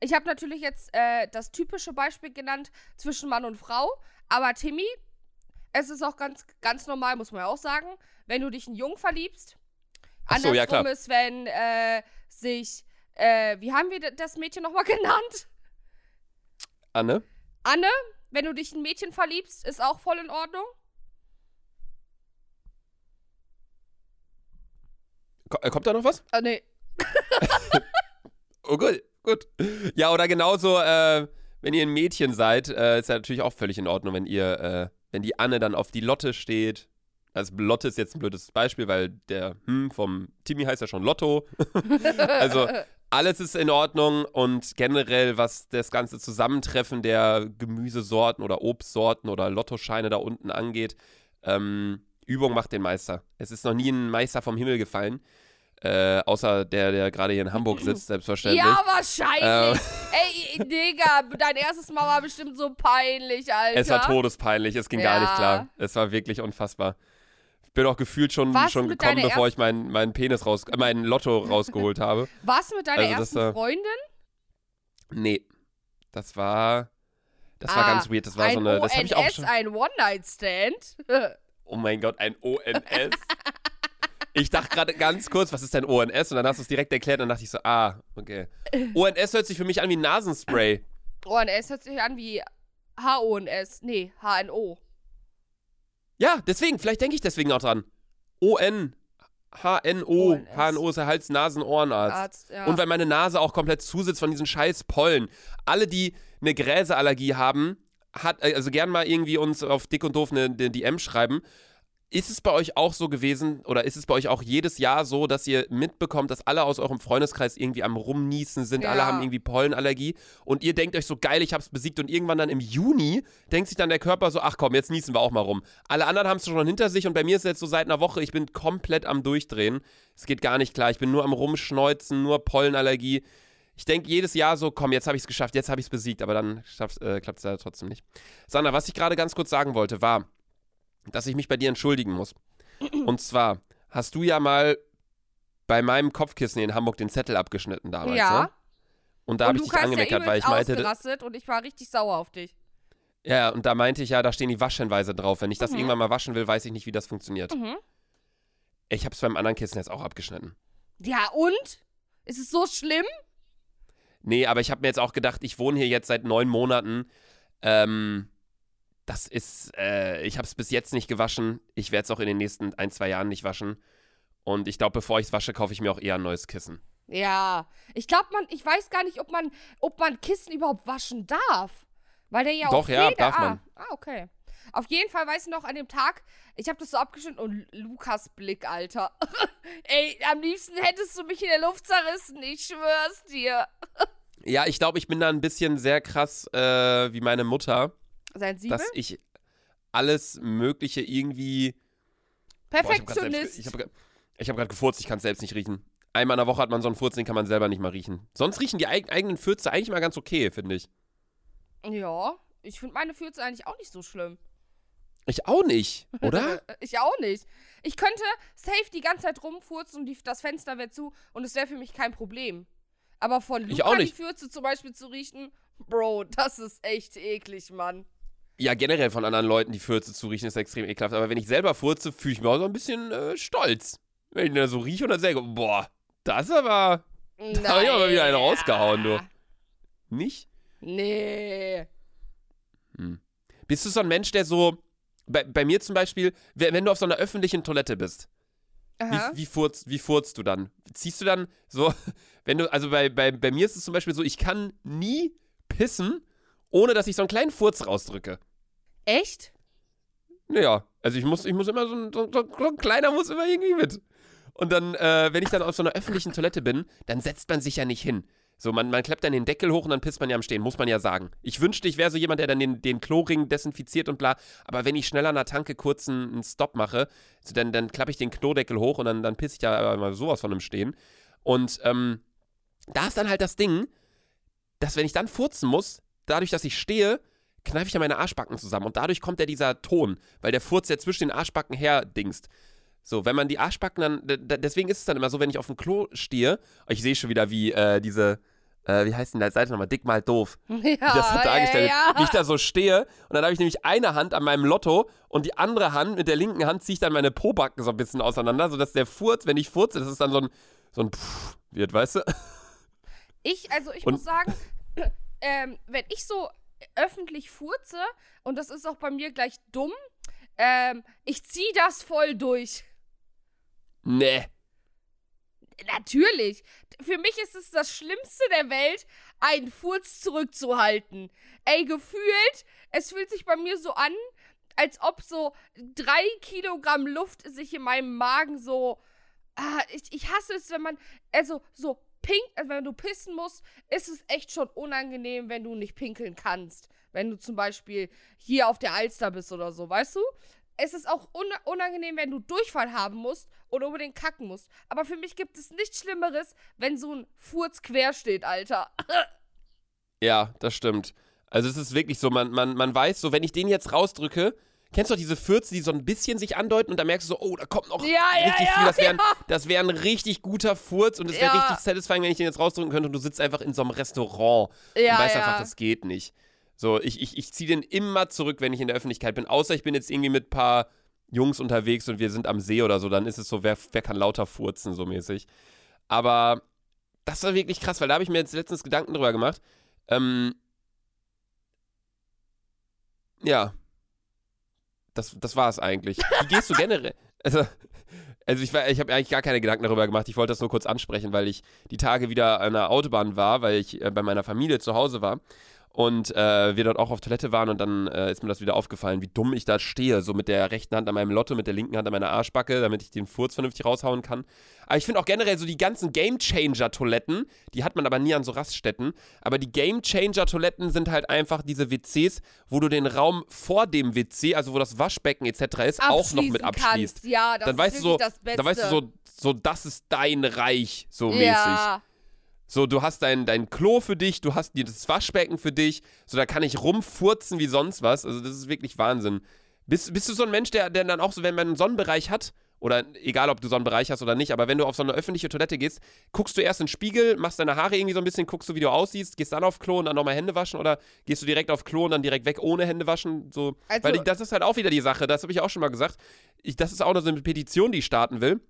ich habe natürlich jetzt äh, das typische Beispiel genannt zwischen Mann und Frau, aber Timmy, es ist auch ganz, ganz normal, muss man ja auch sagen, wenn du dich in einen Jungen verliebst. Ach so, ja, Andersrum klar. ist, wenn äh, sich, äh, wie haben wir das Mädchen nochmal genannt? Anne? Anne, wenn du dich in ein Mädchen verliebst, ist auch voll in Ordnung. Äh, kommt da noch was? Ah, nee. Oh, gut, gut. Ja, oder genauso, äh, wenn ihr ein Mädchen seid, äh, ist ja natürlich auch völlig in Ordnung, wenn ihr, äh, wenn die Anne dann auf die Lotte steht. Also Lotte ist jetzt ein blödes Beispiel, weil der hm vom Timmy heißt ja schon Lotto. also alles ist in Ordnung und generell, was das ganze Zusammentreffen der Gemüsesorten oder Obstsorten oder Lottoscheine da unten angeht, ähm, Übung macht den Meister. Es ist noch nie ein Meister vom Himmel gefallen. Äh, außer der, der gerade hier in Hamburg sitzt, selbstverständlich. Ja, wahrscheinlich. Ähm. Ey, Digga, dein erstes Mal war bestimmt so peinlich, Alter. Es war todespeinlich, es ging gar nicht Ja. klar. Es war wirklich unfassbar. Ich bin auch gefühlt schon, schon gekommen, bevor ich meinen meinen Penis raus, äh, meinen Lotto rausgeholt habe. Warst du mit deiner Also ersten war- Freundin? Nee, das war, das war Ah, ganz weird. Das war so eine, das habe ich auch schon. ein One-Night-Stand? Oh mein Gott, ein ONS. Ich dachte gerade ganz kurz, was ist denn ONS? Und dann hast du es direkt erklärt und dann dachte ich so, ah, okay. ONS hört sich für mich an wie Nasenspray. ONS hört sich an wie H-O-N-S. Nee, H-N-O. Ja, deswegen, vielleicht denke ich deswegen auch dran. ON. HNO. HNO ist der Hals-Nasen-Ohrenarzt. Arzt, ja. Und weil meine Nase auch komplett zusitzt von diesen scheiß Pollen. Alle, die eine Gräseallergie haben, hat, äh, also gern mal irgendwie uns auf dick und doof eine, eine DM schreiben. Ist es bei euch auch so gewesen oder ist es bei euch auch jedes Jahr so, dass ihr mitbekommt, dass alle aus eurem Freundeskreis irgendwie am Rumniesen sind, alle Ja. haben irgendwie Pollenallergie und ihr denkt euch so geil, ich hab's besiegt und irgendwann dann im Juni denkt sich dann der Körper so, ach komm, jetzt niesen wir auch mal rum. Alle anderen haben es schon hinter sich und bei mir ist es jetzt so seit einer Woche, ich bin komplett am Durchdrehen. Es geht gar nicht klar, ich bin nur am Rumschneuzen, nur Pollenallergie. Ich denke jedes Jahr so, komm, jetzt habe ich es geschafft, jetzt habe ich es besiegt, aber dann äh, klappt es ja trotzdem nicht. Sandra, was ich gerade ganz kurz sagen wollte, war, dass ich mich bei dir entschuldigen muss. Und zwar hast du ja mal bei meinem Kopfkissen in Hamburg den Zettel abgeschnitten damals, Ja. ne? Und da habe ich dich angemeckert, ja weil ich meinte, und ich war richtig sauer auf dich. ja, und da meinte ich ja, da stehen die Waschhinweise drauf. Wenn ich das Mhm. irgendwann mal waschen will, weiß ich nicht, wie das funktioniert. Mhm. Ich habe es beim anderen Kissen jetzt auch abgeschnitten. Ja, und? Ist es so schlimm? Nee, aber ich habe mir jetzt auch gedacht, ich wohne hier jetzt seit neun Monaten. Ähm, das ist, äh, ich habe es bis jetzt nicht gewaschen. Ich werde es auch in den nächsten ein, zwei Jahren nicht waschen. Und ich glaube, bevor ich es wasche, kaufe ich mir auch eher ein neues Kissen. Ja. Ich glaube, man, ich weiß gar nicht, ob man, ob man Kissen überhaupt waschen darf. Weil der ja auch Doch, ja, Feder- darf ah, man. Ah, okay. Auf jeden Fall weiß ich noch an dem Tag, ich habe das so abgeschnitten und Lukas Blick, Alter. Ey, am liebsten hättest du mich in der Luft zerrissen, ich schwör's dir. Ja, ich glaube, ich bin da ein bisschen sehr krass wie wie meine Mutter, Sein Siebel? dass ich alles Mögliche irgendwie. Boah, ich habe gerade Perfektionist. hab, hab gefurzt, ich kann es selbst nicht riechen. Einmal in der Woche hat man so einen Furz, den kann man selber nicht mal riechen. Sonst riechen die eig eigenen Fürze eigentlich mal ganz okay, finde ich. ja, ich finde meine Fürze eigentlich auch nicht so schlimm. Ich auch nicht, oder? ich auch nicht. Ich könnte safe die ganze Zeit rumfurzen und die, das Fenster wäre zu und es wäre für mich kein Problem. Aber von Luca die. Fürze zum Beispiel zu riechen, Bro, das ist echt eklig, Mann. Ja, generell von anderen Leuten die Fürze zu riechen ist extrem ekelhaft. Aber wenn ich selber furze, fühle ich mich auch so ein bisschen äh, stolz. Wenn ich da so rieche und dann sage, boah, das aber Da hab ich aber wieder einen rausgehauen, du. nicht. Nee. Bist du so ein Mensch, der so, bei, bei mir zum Beispiel, wenn wenn du auf so einer öffentlichen Toilette bist, Aha. Wie, wie, furzt, wie furzt du dann? Ziehst du dann so, wenn du, also bei, bei, bei mir ist es zum Beispiel so, ich kann nie pissen, ohne dass ich so einen kleinen Furz rausdrücke. Echt? Naja, also ich muss, ich muss immer so ein, so, so ein kleiner muss immer irgendwie mit. Und dann, äh, wenn ich dann auf so einer öffentlichen Toilette bin, dann setzt man sich ja nicht hin. So, man, man klappt dann den Deckel hoch und dann pisst man ja am Stehen, muss man ja sagen. Ich wünschte, ich wäre so jemand, der dann den, den Kloring desinfiziert und bla. Aber wenn ich schnell an der Tanke kurz einen, einen Stop mache, so dann, dann klappe ich den Klodeckel hoch und dann, dann pisse ich ja aber mal sowas von im Stehen. Und ähm, da ist dann halt das Ding, dass wenn ich dann furzen muss, dadurch, dass ich stehe, kneife ich ja meine Arschbacken zusammen und dadurch kommt ja dieser Ton, weil der Furz ja zwischen den Arschbacken her dingst. So, wenn man die Arschbacken dann, deswegen ist es dann immer so, wenn ich auf dem Klo stehe, ich sehe schon wieder, wie äh, diese, äh, wie heißt denn die Seite nochmal, dick mal doof, Ja, wie das hat dargestellt ja, wird, wie ich da so stehe und dann habe ich nämlich eine Hand an meinem Lotto und die andere Hand, mit der linken Hand ziehe ich dann meine Pobacken so ein bisschen auseinander, sodass der Furz, wenn ich furze, das ist dann so ein, so ein Pfff wird, weißt du? Ich, also ich Und- muss sagen, ähm, wenn ich so öffentlich furze, und das ist auch bei mir gleich dumm, ähm, ich ziehe das voll durch. Nee. Natürlich. Für mich ist es das Schlimmste der Welt, einen Furz zurückzuhalten. Ey, gefühlt, es fühlt sich bei mir so an, als ob so drei Kilogramm Luft sich in meinem Magen so. Ah, ich, ich hasse es, wenn man. Also, so pink, also wenn du pissen musst, ist es echt schon unangenehm, wenn du nicht pinkeln kannst. Wenn du zum Beispiel hier auf der Alster bist oder so, weißt du? Es ist auch un unangenehm, wenn du Durchfall haben musst oder unbedingt kacken musst. Aber für mich gibt es nichts Schlimmeres, wenn so ein Furz quer steht, Alter. Ja, das stimmt. Also es ist wirklich so, man, man, man weiß so, wenn ich den jetzt rausdrücke, kennst du doch diese Fürze, die so ein bisschen sich andeuten und dann merkst du so, oh, da kommt noch Ja, richtig ja, viel. Das wäre ja. das wär ein richtig guter Furz und es wäre richtig satisfying, wenn ich den jetzt rausdrücken könnte und du sitzt einfach in so einem Restaurant und weißt einfach, das geht nicht. So, ich, ich, ich ziehe den immer zurück, wenn ich in der Öffentlichkeit bin, außer ich bin jetzt irgendwie mit ein paar Jungs unterwegs und wir sind am See oder so, dann ist es so, wer, wer kann lauter furzen, so mäßig. Aber das war wirklich krass, weil da habe ich mir jetzt letztens Gedanken drüber gemacht. Ähm, ja. Das, das war es eigentlich. Wie gehst du generell? Also, Also ich, ich habe eigentlich gar keine Gedanken darüber gemacht. Ich wollte das nur kurz ansprechen, weil ich die Tage wieder an der Autobahn war, weil ich äh, bei meiner Familie zu Hause war. Und äh, wir dort auch auf Toilette waren und dann äh, ist mir das wieder aufgefallen, wie dumm ich da stehe. So mit der rechten Hand an meinem Lotto, mit der linken Hand an meiner Arschbacke, damit ich den Furz vernünftig raushauen kann. Aber ich finde auch generell so die ganzen Gamechanger-Toiletten, die hat man aber nie an so Raststätten. Aber die Gamechanger-Toiletten sind halt einfach diese WCs, wo du den Raum vor dem WC, also wo das Waschbecken etc. ist, auch noch mit abschließt. Kannst. Ja, das dann ist weißt du so, das Beste. dann weißt du so, so, das ist dein Reich, so mäßig. So, du hast dein, dein Klo für dich, du hast das Waschbecken für dich, so da kann ich rumfurzen wie sonst was. Also das ist wirklich Wahnsinn. Bist, bist du so ein Mensch, der, der dann auch so, wenn man einen Sonnenbereich hat, oder egal ob du Sonnenbereich hast oder nicht, aber wenn du auf so eine öffentliche Toilette gehst, guckst du erst in den Spiegel, machst deine Haare irgendwie so ein bisschen, guckst du, wie du aussiehst, gehst dann auf Klo und dann nochmal Hände waschen oder gehst du direkt auf Klo und dann direkt weg ohne Hände waschen? So, Also- weil das ist halt auch wieder die Sache, das habe ich auch schon mal gesagt. Ich, das ist auch noch so eine Petition, die ich starten will.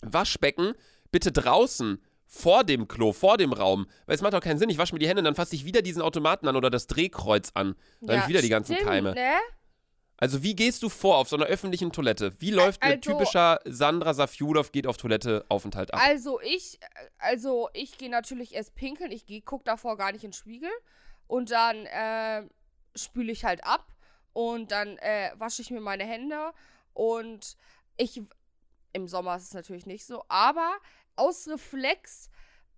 Waschbecken bitte draußen vor dem Klo, vor dem Raum. Weil es macht doch keinen Sinn. Ich wasche mir die Hände, dann fasse ich wieder diesen Automaten an oder das Drehkreuz an. Dann habe ja, ich wieder die ganzen stimmt, Keime. Ne? Also wie gehst du vor auf so einer öffentlichen Toilette? Wie läuft ein also- typischer Sandra Safjudov geht auf Toilette Aufenthalt ab? Also ich, also ich gehe natürlich erst pinkeln. Ich geh, guck davor gar nicht in den Spiegel. Und dann äh, spüle ich halt ab. Und dann äh, wasche ich mir meine Hände. Und ich, im Sommer ist es natürlich nicht so. Aber aus Reflex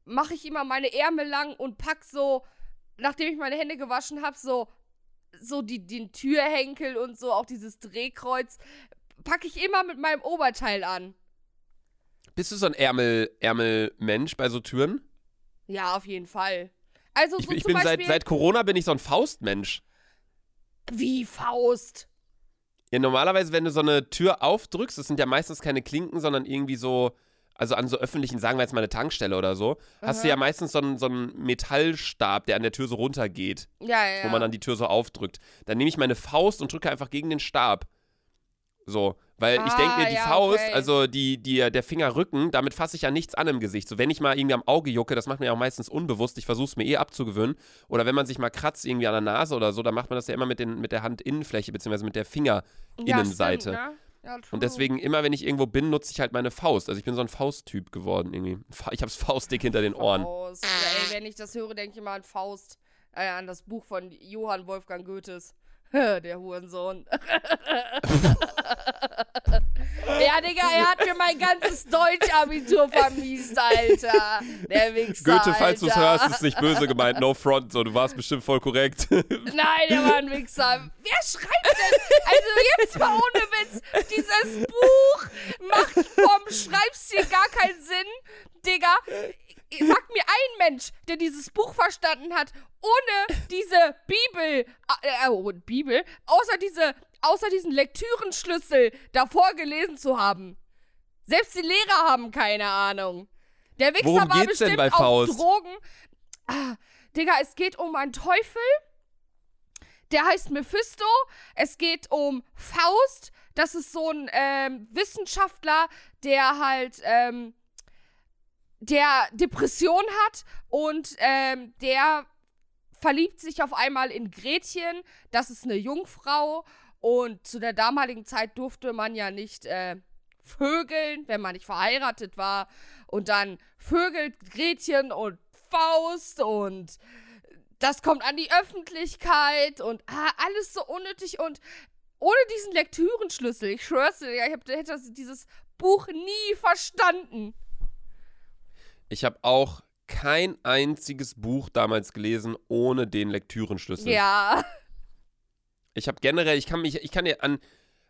mache ich immer meine Ärmel lang und pack so, nachdem ich meine Hände gewaschen habe, so, so die, den Türhenkel und so, auch dieses Drehkreuz, packe ich immer mit meinem Oberteil an. Bist du so ein Ärmel, Ärmelmensch bei so Türen? Ja, auf jeden Fall. Also Ich, so ich zum bin seit, Beispiel seit Corona bin ich so ein Faustmensch. wie Faust. Ja, normalerweise, wenn du so eine Tür aufdrückst, das sind ja meistens keine Klinken, sondern irgendwie so, also an so öffentlichen, sagen wir jetzt mal eine Tankstelle oder so, hast du ja meistens so einen, so einen Metallstab, der an der Tür so runtergeht, Ja, ja. wo man dann die Tür so aufdrückt. Dann nehme ich meine Faust und drücke einfach gegen den Stab. So, weil ich denke mir, Ah, die ja, Faust, okay. also die, die, der Fingerrücken, damit fasse ich ja nichts an im Gesicht. So, wenn ich mal irgendwie am Auge jucke, das macht man ja auch meistens unbewusst, ich versuche es mir eh abzugewöhnen. Oder wenn man sich mal kratzt irgendwie an der Nase oder so, dann macht man das ja immer mit, den, mit der Handinnenfläche, beziehungsweise mit der Fingerinnenseite. Ja, stimmt, ne? Ja. Und deswegen, immer wenn ich irgendwo bin, nutze ich halt meine Faust. Also ich bin so ein Fausttyp geworden irgendwie. Ich hab's faustdick hinter den Ohren. Faust. Ja, ey, wenn ich das höre, denke ich immer an Faust. Äh, an das Buch von Johann Wolfgang Goethes. Der Hurensohn. ja, Digga, er hat mir mein ganzes Deutsch-Abitur vermiest, Alter. Der Wichser, Goethe, falls du es hörst, ist nicht böse gemeint. No front, so, du warst bestimmt voll korrekt. Nein, der war ein Wichser. Wer schreibt denn? Also jetzt mal ohne Witz. Dieses Buch macht vom Schreibstil gar keinen Sinn. Digga, sag mir ein Mensch, der dieses Buch verstanden hat, ohne diese Bibel, äh, oh, Bibel, außer diese, außer diesen Lektürenschlüssel davor gelesen zu haben. Selbst die Lehrer haben keine Ahnung. Der Wichser Worum war bestimmt auf Faust? Drogen. Ah, Digga, es geht um einen Teufel. Der heißt Mephisto. Es geht um Faust. Das ist so ein ähm, Wissenschaftler, der halt, ähm, der Depression hat und ähm, der verliebt sich auf einmal in Gretchen. Das ist eine Jungfrau und zu der damaligen Zeit durfte man ja nicht äh, vögeln, wenn man nicht verheiratet war. Und dann vögelt Gretchen und Faust und das kommt an die Öffentlichkeit und ah, alles so unnötig und ohne diesen Lektürenschlüssel, ich schwör's dir, ich hab, hätte dieses Buch nie verstanden. Ich habe auch kein einziges Buch damals gelesen ohne den Lektürenschlüssel. Ja. Ich habe generell, ich kann mich, ich kann dir an,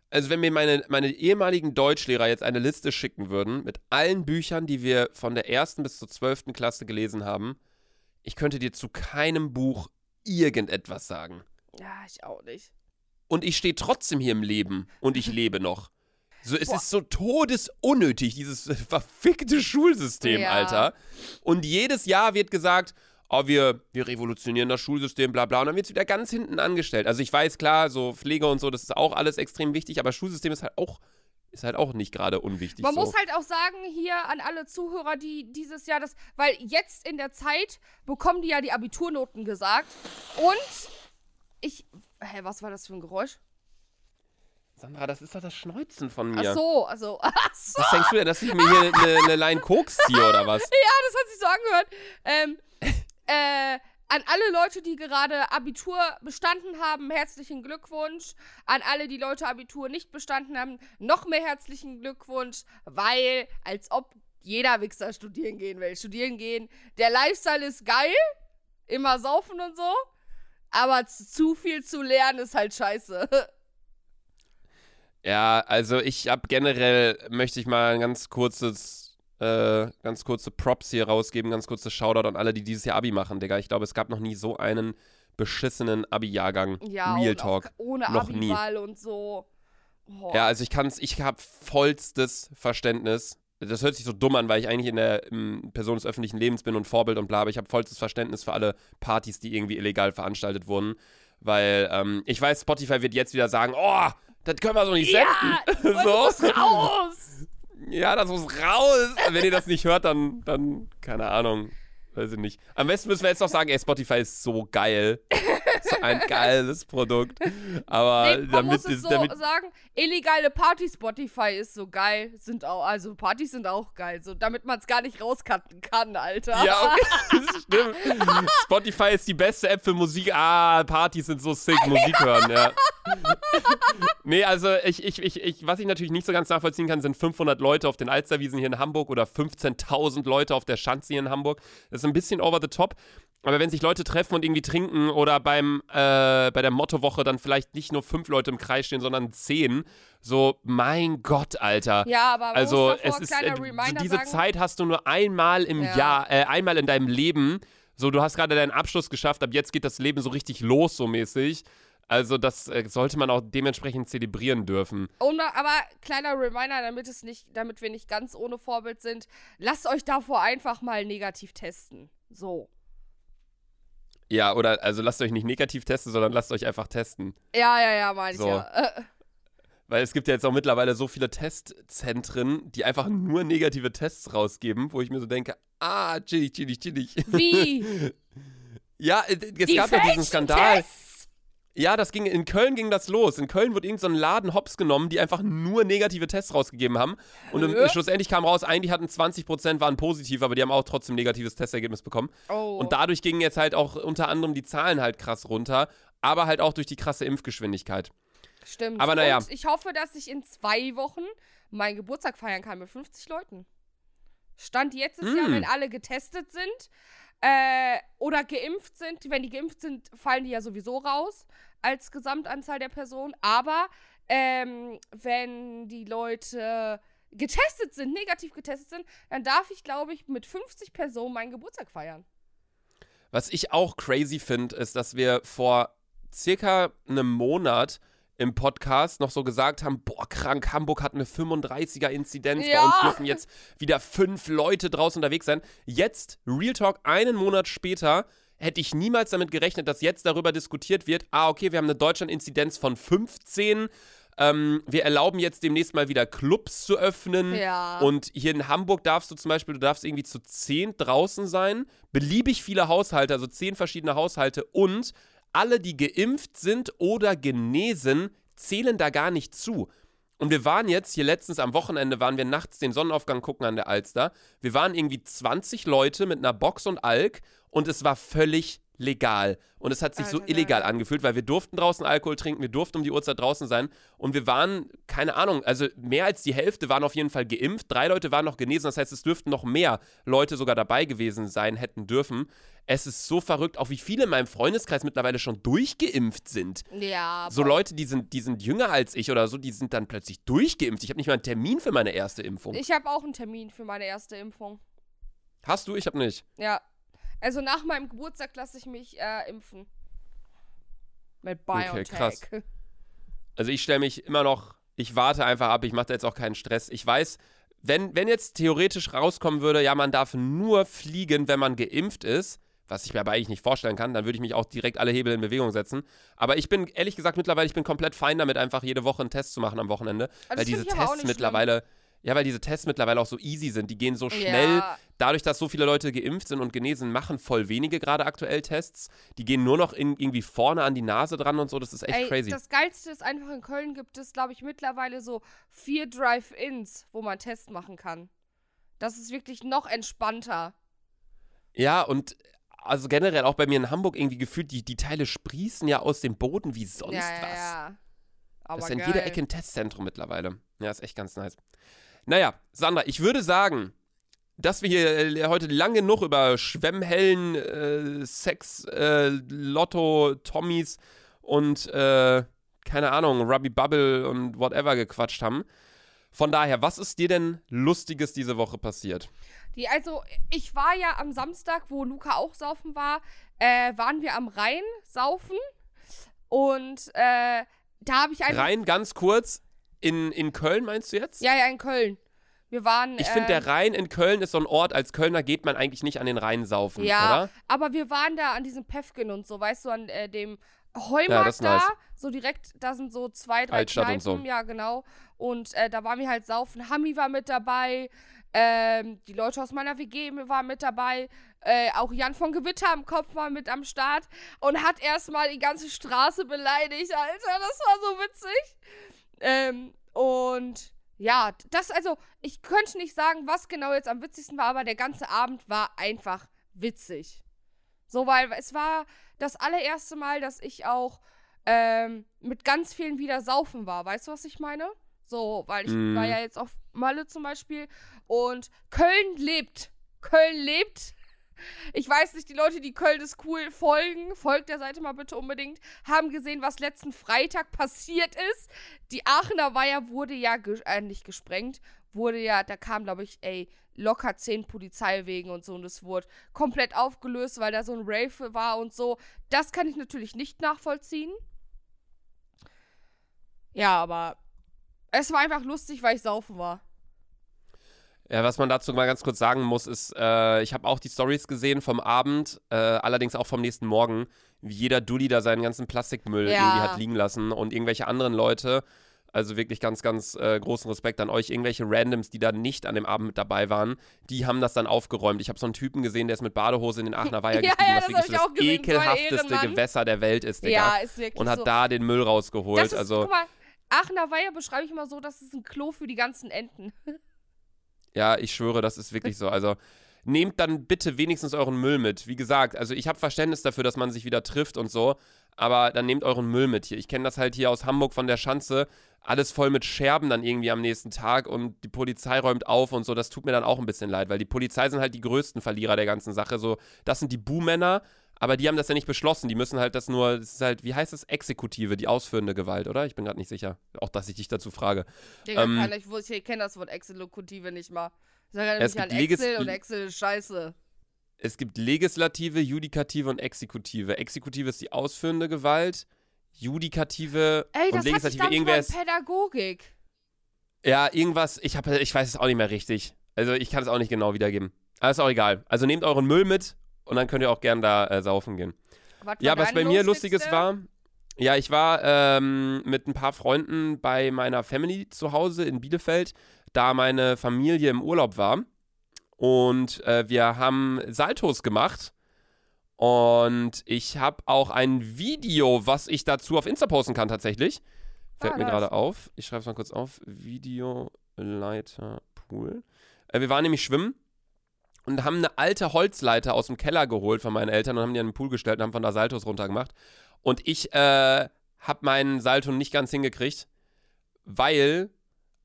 also wenn mir meine, meine ehemaligen Deutschlehrer jetzt eine Liste schicken würden mit allen Büchern, die wir von der ersten bis zur zwölften Klasse gelesen haben, ich könnte dir zu keinem Buch irgendetwas sagen. Ja, ich auch nicht. Und ich stehe trotzdem hier im Leben und ich lebe noch. So, es Boah. ist so todesunnötig, dieses verfickte Schulsystem, Ja. Alter. Und jedes Jahr wird gesagt, oh, wir, wir revolutionieren das Schulsystem, bla bla. Und dann wird es wieder ganz hinten angestellt. Also ich weiß, klar, so Pflege und so, das ist auch alles extrem wichtig, aber Schulsystem ist halt auch, ist halt auch nicht gerade unwichtig. Man so. muss halt auch sagen, hier an alle Zuhörer, die dieses Jahr das, weil jetzt in der Zeit bekommen die ja die Abiturnoten gesagt. Und ich, hä, was war das für ein Geräusch? Sandra, das ist doch das Schneuzen von mir. Ach so, also. Ach so. Was denkst du denn, dass ich mir hier eine, eine Line Koks ziehe oder was? Ja, das hat sich so angehört. Ähm, äh, an alle Leute, die gerade Abitur bestanden haben, herzlichen Glückwunsch. An alle, die Leute Abitur nicht bestanden haben, noch mehr herzlichen Glückwunsch, weil als ob jeder Wichser studieren gehen will. Studieren gehen. Der Lifestyle ist geil, immer saufen und so, aber zu viel zu lernen ist halt scheiße. Ja, also ich habe generell, möchte ich mal ein ganz kurzes, äh, ganz kurze Props hier rausgeben, ganz kurzes Shoutout an alle, die dieses Jahr Abi machen, Digga. Ich glaube, es gab noch nie so einen beschissenen Abi-Jahrgang. Ja, Real Talk. Auch ohne Noch nie. Und so. Oh. Ja, also ich kann's, ich habe vollstes Verständnis. Das hört sich so dumm an, weil ich eigentlich in der im Person des öffentlichen Lebens bin und Vorbild und bla, aber ich habe vollstes Verständnis für alle Partys, die irgendwie illegal veranstaltet wurden. Weil ähm, ich weiß, Spotify wird jetzt wieder sagen, oh, das können wir so nicht ja, senden. und so. muss raus. Ja, das muss raus. Wenn ihr das nicht hört, dann, dann, keine Ahnung. Weiß ich nicht. Am besten müssen wir jetzt noch sagen, ey, Spotify ist so geil. so ein geiles Produkt. Aber Nee, man damit, muss es so damit sagen, illegale Party Spotify ist so geil, sind auch, also Partys sind auch geil, so damit man es gar nicht rauscutten kann, Alter. Ja, okay, das stimmt. Spotify ist die beste App für Musik. Ah, Partys sind so sick, Musik hören, ja. nee, also ich, ich, ich, ich, was ich natürlich nicht so ganz nachvollziehen kann, sind 500 Leute auf den Alsterwiesen hier in Hamburg oder 15.000 Leute auf der Schanze hier in Hamburg. Das ist ein bisschen over the top. Aber wenn sich Leute treffen und irgendwie trinken oder beim, äh, bei der Mottowoche dann vielleicht nicht nur fünf Leute im Kreis stehen, sondern zehn, so, mein Gott, Alter. Ja, aber Also es ist äh, diese sagen, Zeit hast du nur einmal im Ja. Jahr, äh, einmal in deinem Leben. So, du hast gerade deinen Abschluss geschafft, ab jetzt geht das Leben so richtig los, so mäßig. Also das äh, sollte man auch dementsprechend zelebrieren dürfen. Und, aber kleiner Reminder, damit es nicht, damit wir nicht ganz ohne Vorbild sind, lasst euch davor einfach mal negativ testen. So. Ja, oder also lasst euch nicht negativ testen, sondern lasst euch einfach testen. Ja, ja, ja, meine ich So. ja. Äh, Weil es gibt ja jetzt auch mittlerweile so viele Testzentren, die einfach nur negative Tests rausgeben, wo ich mir so denke, ah, chillig, chillig, chillig. wie? ja, äh, es Die gab ja diesen Skandal. Tests. Ja, das ging, in Köln ging das los. In Köln wurde irgendein so Laden hops genommen, die einfach nur negative Tests rausgegeben haben. Und im, Hä? schlussendlich kam raus, eigentlich hatten 20% waren positiv, aber die haben auch trotzdem negatives Testergebnis bekommen. Oh. Und dadurch gingen jetzt halt auch unter anderem die Zahlen halt krass runter, aber halt auch durch die krasse Impfgeschwindigkeit. Stimmt. Aber naja. Und ich hoffe, dass ich in zwei Wochen meinen Geburtstag feiern kann mit 50 Leuten. Stand jetzt ist ja, Mm. wenn alle getestet sind äh, oder geimpft sind. Wenn die geimpft sind, fallen die ja sowieso raus als Gesamtanzahl der Personen. Aber ähm, wenn die Leute getestet sind, negativ getestet sind, dann darf ich, glaube ich, mit 50 Personen meinen Geburtstag feiern. Was ich auch crazy finde, ist, dass wir vor circa einem Monat im Podcast noch so gesagt haben, boah, krank, Hamburg hat eine 35er Inzidenz, bei Ja. uns dürfen jetzt wieder fünf Leute draußen unterwegs sein. Jetzt, Real Talk, einen Monat später, hätte ich niemals damit gerechnet, dass jetzt darüber diskutiert wird, ah, okay, wir haben eine Deutschland-Inzidenz von 15, ähm, wir erlauben jetzt demnächst mal wieder Clubs zu öffnen. Ja. Und hier in Hamburg darfst du zum Beispiel, du darfst irgendwie zu zehn draußen sein, beliebig viele Haushalte, also zehn verschiedene Haushalte und alle, die geimpft sind oder genesen, zählen da gar nicht zu. Und wir waren jetzt hier letztens am Wochenende, waren wir nachts den Sonnenaufgang gucken an der Alster. Wir waren irgendwie 20 Leute mit einer Box und Alk und es war völlig legal. Und es hat sich so Alter, illegal geil. angefühlt, weil wir durften draußen Alkohol trinken, wir durften um die Uhrzeit draußen sein und wir waren, keine Ahnung, also mehr als die Hälfte waren auf jeden Fall geimpft, drei Leute waren noch genesen, das heißt, es dürften noch mehr Leute sogar dabei gewesen sein, hätten dürfen. Es ist so verrückt, auch wie viele in meinem Freundeskreis mittlerweile schon durchgeimpft sind. Ja. So. Leute, die sind, die sind jünger als ich oder so, die sind dann plötzlich durchgeimpft. Ich habe nicht mal einen Termin für meine erste Impfung. Ich habe auch einen Termin für meine erste Impfung. Hast du? Ich habe nicht. Ja. Also nach meinem Geburtstag lasse ich mich äh, impfen. Mit BioNTech. krass. Also ich stelle mich immer noch, ich warte einfach ab, ich mache da jetzt auch keinen Stress. Ich weiß, wenn, wenn jetzt theoretisch rauskommen würde, ja, man darf nur fliegen, wenn man geimpft ist, was ich mir aber eigentlich nicht vorstellen kann, dann würde ich mich auch direkt alle Hebel in Bewegung setzen. Aber ich bin, ehrlich gesagt, mittlerweile, ich bin komplett fein damit, einfach jede Woche einen Test zu machen am Wochenende. das weil diese Tests mittlerweile, Ja, weil diese Tests mittlerweile auch so easy sind. Die gehen so schnell. Ja. Dadurch, dass so viele Leute geimpft sind und genesen, machen voll wenige gerade aktuell Tests. Die gehen nur noch in, irgendwie vorne an die Nase dran und so. Das ist echt Ey, crazy. das Geilste ist einfach, in Köln gibt es, glaube ich, mittlerweile so vier Drive-Ins, wo man Test machen kann. Das ist wirklich noch entspannter. Ja, und also generell auch bei mir in Hamburg irgendwie gefühlt, die, die Teile sprießen ja aus dem Boden wie sonst ja, ja, was. ja. Aber das ist in jeder Ecke ein Testzentrum mittlerweile. Ja, ist echt ganz nice. Naja, Sandra, ich würde sagen, dass wir hier äh, heute lang genug über Schwemmhellen, äh, Sex, äh, Lotto, Tommys und äh, keine Ahnung, Ruby Bubble und whatever gequatscht haben. Von daher, was ist dir denn Lustiges diese Woche passiert? Die, also, ich war ja am Samstag, wo Luca auch saufen war, äh, waren wir am Rhein saufen. Und äh, da habe ich einfach. Rhein, ganz kurz, in, in Köln meinst du jetzt? Ja, ja, in Köln. Wir waren. Ich finde, ähm, der Rhein in Köln ist so ein Ort, als Kölner geht man eigentlich nicht an den Rhein saufen, Ja, oder? aber wir waren da an diesem Pefken und so, weißt du, an äh, dem Ja, Heumarkt ist da. nice. So direkt, da sind so zwei, drei Altstadt und Kneipen. so. Ja, genau. Und äh, da waren wir halt saufen. Hami war mit dabei. Ähm, die Leute aus meiner WG waren mit dabei. Äh, auch Jan von Gewitter im Kopf war mit am Start und hat erstmal die ganze Straße beleidigt, Alter. Das war so witzig. Ähm, und ja, das, also, ich könnte nicht sagen, was genau jetzt am witzigsten war, aber der ganze Abend war einfach witzig. So, weil es war das allererste Mal, dass ich auch ähm, mit ganz vielen wieder saufen war. Weißt du, was ich meine? So, weil ich Mm. war ja jetzt auf Malle zum Beispiel und Köln lebt. Köln lebt. Ich weiß nicht, die Leute, die Köln ist cool folgen, folgt der Seite mal bitte unbedingt, haben gesehen, was letzten Freitag passiert ist. Die Aachener Weiher wurde ja ge äh, gesprengt, wurde ja, da kam, glaube ich, ey, locker zehn Polizeiwegen und so und es wurde komplett aufgelöst, weil da so ein Rave war und so. Das kann ich natürlich nicht nachvollziehen. Ja, aber es war einfach lustig, weil ich saufen war. Ja, was man dazu mal ganz kurz sagen muss, ist, äh, ich habe auch die Stories gesehen vom Abend, äh, allerdings auch vom nächsten Morgen, wie jeder Dulli da seinen ganzen Plastikmüll Ja. irgendwie hat liegen lassen und irgendwelche anderen Leute. Also wirklich ganz, ganz äh, großen Respekt an euch. Irgendwelche Randoms, die da nicht an dem Abend mit dabei waren, die haben das dann aufgeräumt. Ich habe so einen Typen gesehen, der ist mit Badehose in den Aachener Weiher Ja, gestiegen, ja, was das wirklich das gesehen, ekelhafteste Ehrenmann. Gewässer der Welt ist, Digga. Ja, ist wirklich und hat so. da den Müll rausgeholt. Das ist, also, guck mal, Aachener Weiher beschreibe ich immer so, das ist ein Klo für die ganzen Enten. Ja, ich schwöre, das ist wirklich so. Also nehmt dann bitte wenigstens euren Müll mit. Wie gesagt, also ich habe Verständnis dafür, dass man sich wieder trifft und so, aber dann nehmt euren Müll mit hier. Ich kenne das halt hier aus Hamburg von der Schanze. Alles voll mit Scherben dann irgendwie am nächsten Tag und die Polizei räumt auf und so. Das tut mir dann auch ein bisschen leid, weil die Polizei sind halt die größten Verlierer der ganzen Sache. So, das sind die Buhmänner, aber die haben das ja nicht beschlossen. Die müssen halt das nur, das ist halt, wie heißt es, Exekutive, die ausführende Gewalt, oder? Ich bin gerade nicht sicher. Auch, dass ich dich dazu frage. Digga, Ähm, keiner, ich, ich kenne das Wort Exekutive nicht mal. Ich sage nämlich an gibt Legis- Excel und Excel ist scheiße. Es gibt Legislative, Judikative und Exekutive. Exekutive ist die ausführende Gewalt. Judikative Ey, und das hatte ich, Legislative ist. Pädagogik. Ja, irgendwas, ich, hab, ich weiß es auch nicht mehr richtig. Also ich kann es auch nicht genau wiedergeben. Aber ist auch egal. Also nehmt euren Müll mit und dann könnt ihr auch gern da äh, saufen gehen. Was Ja, was bei mir Lustiges war, ja, ich war ähm, mit ein paar Freunden bei meiner Family zu Hause in Bielefeld, da meine Familie im Urlaub war. Und äh, wir haben Saltos gemacht. Und ich habe auch ein Video, was ich dazu auf Insta posten kann, tatsächlich. Fällt Ah, mir gerade auf. Ich schreibe es mal kurz auf. Videoleiter Pool. Äh, wir waren nämlich schwimmen und haben eine alte Holzleiter aus dem Keller geholt von meinen Eltern und haben die an den Pool gestellt und haben von da Saltos runtergemacht. Und ich äh, habe meinen Salto nicht ganz hingekriegt, weil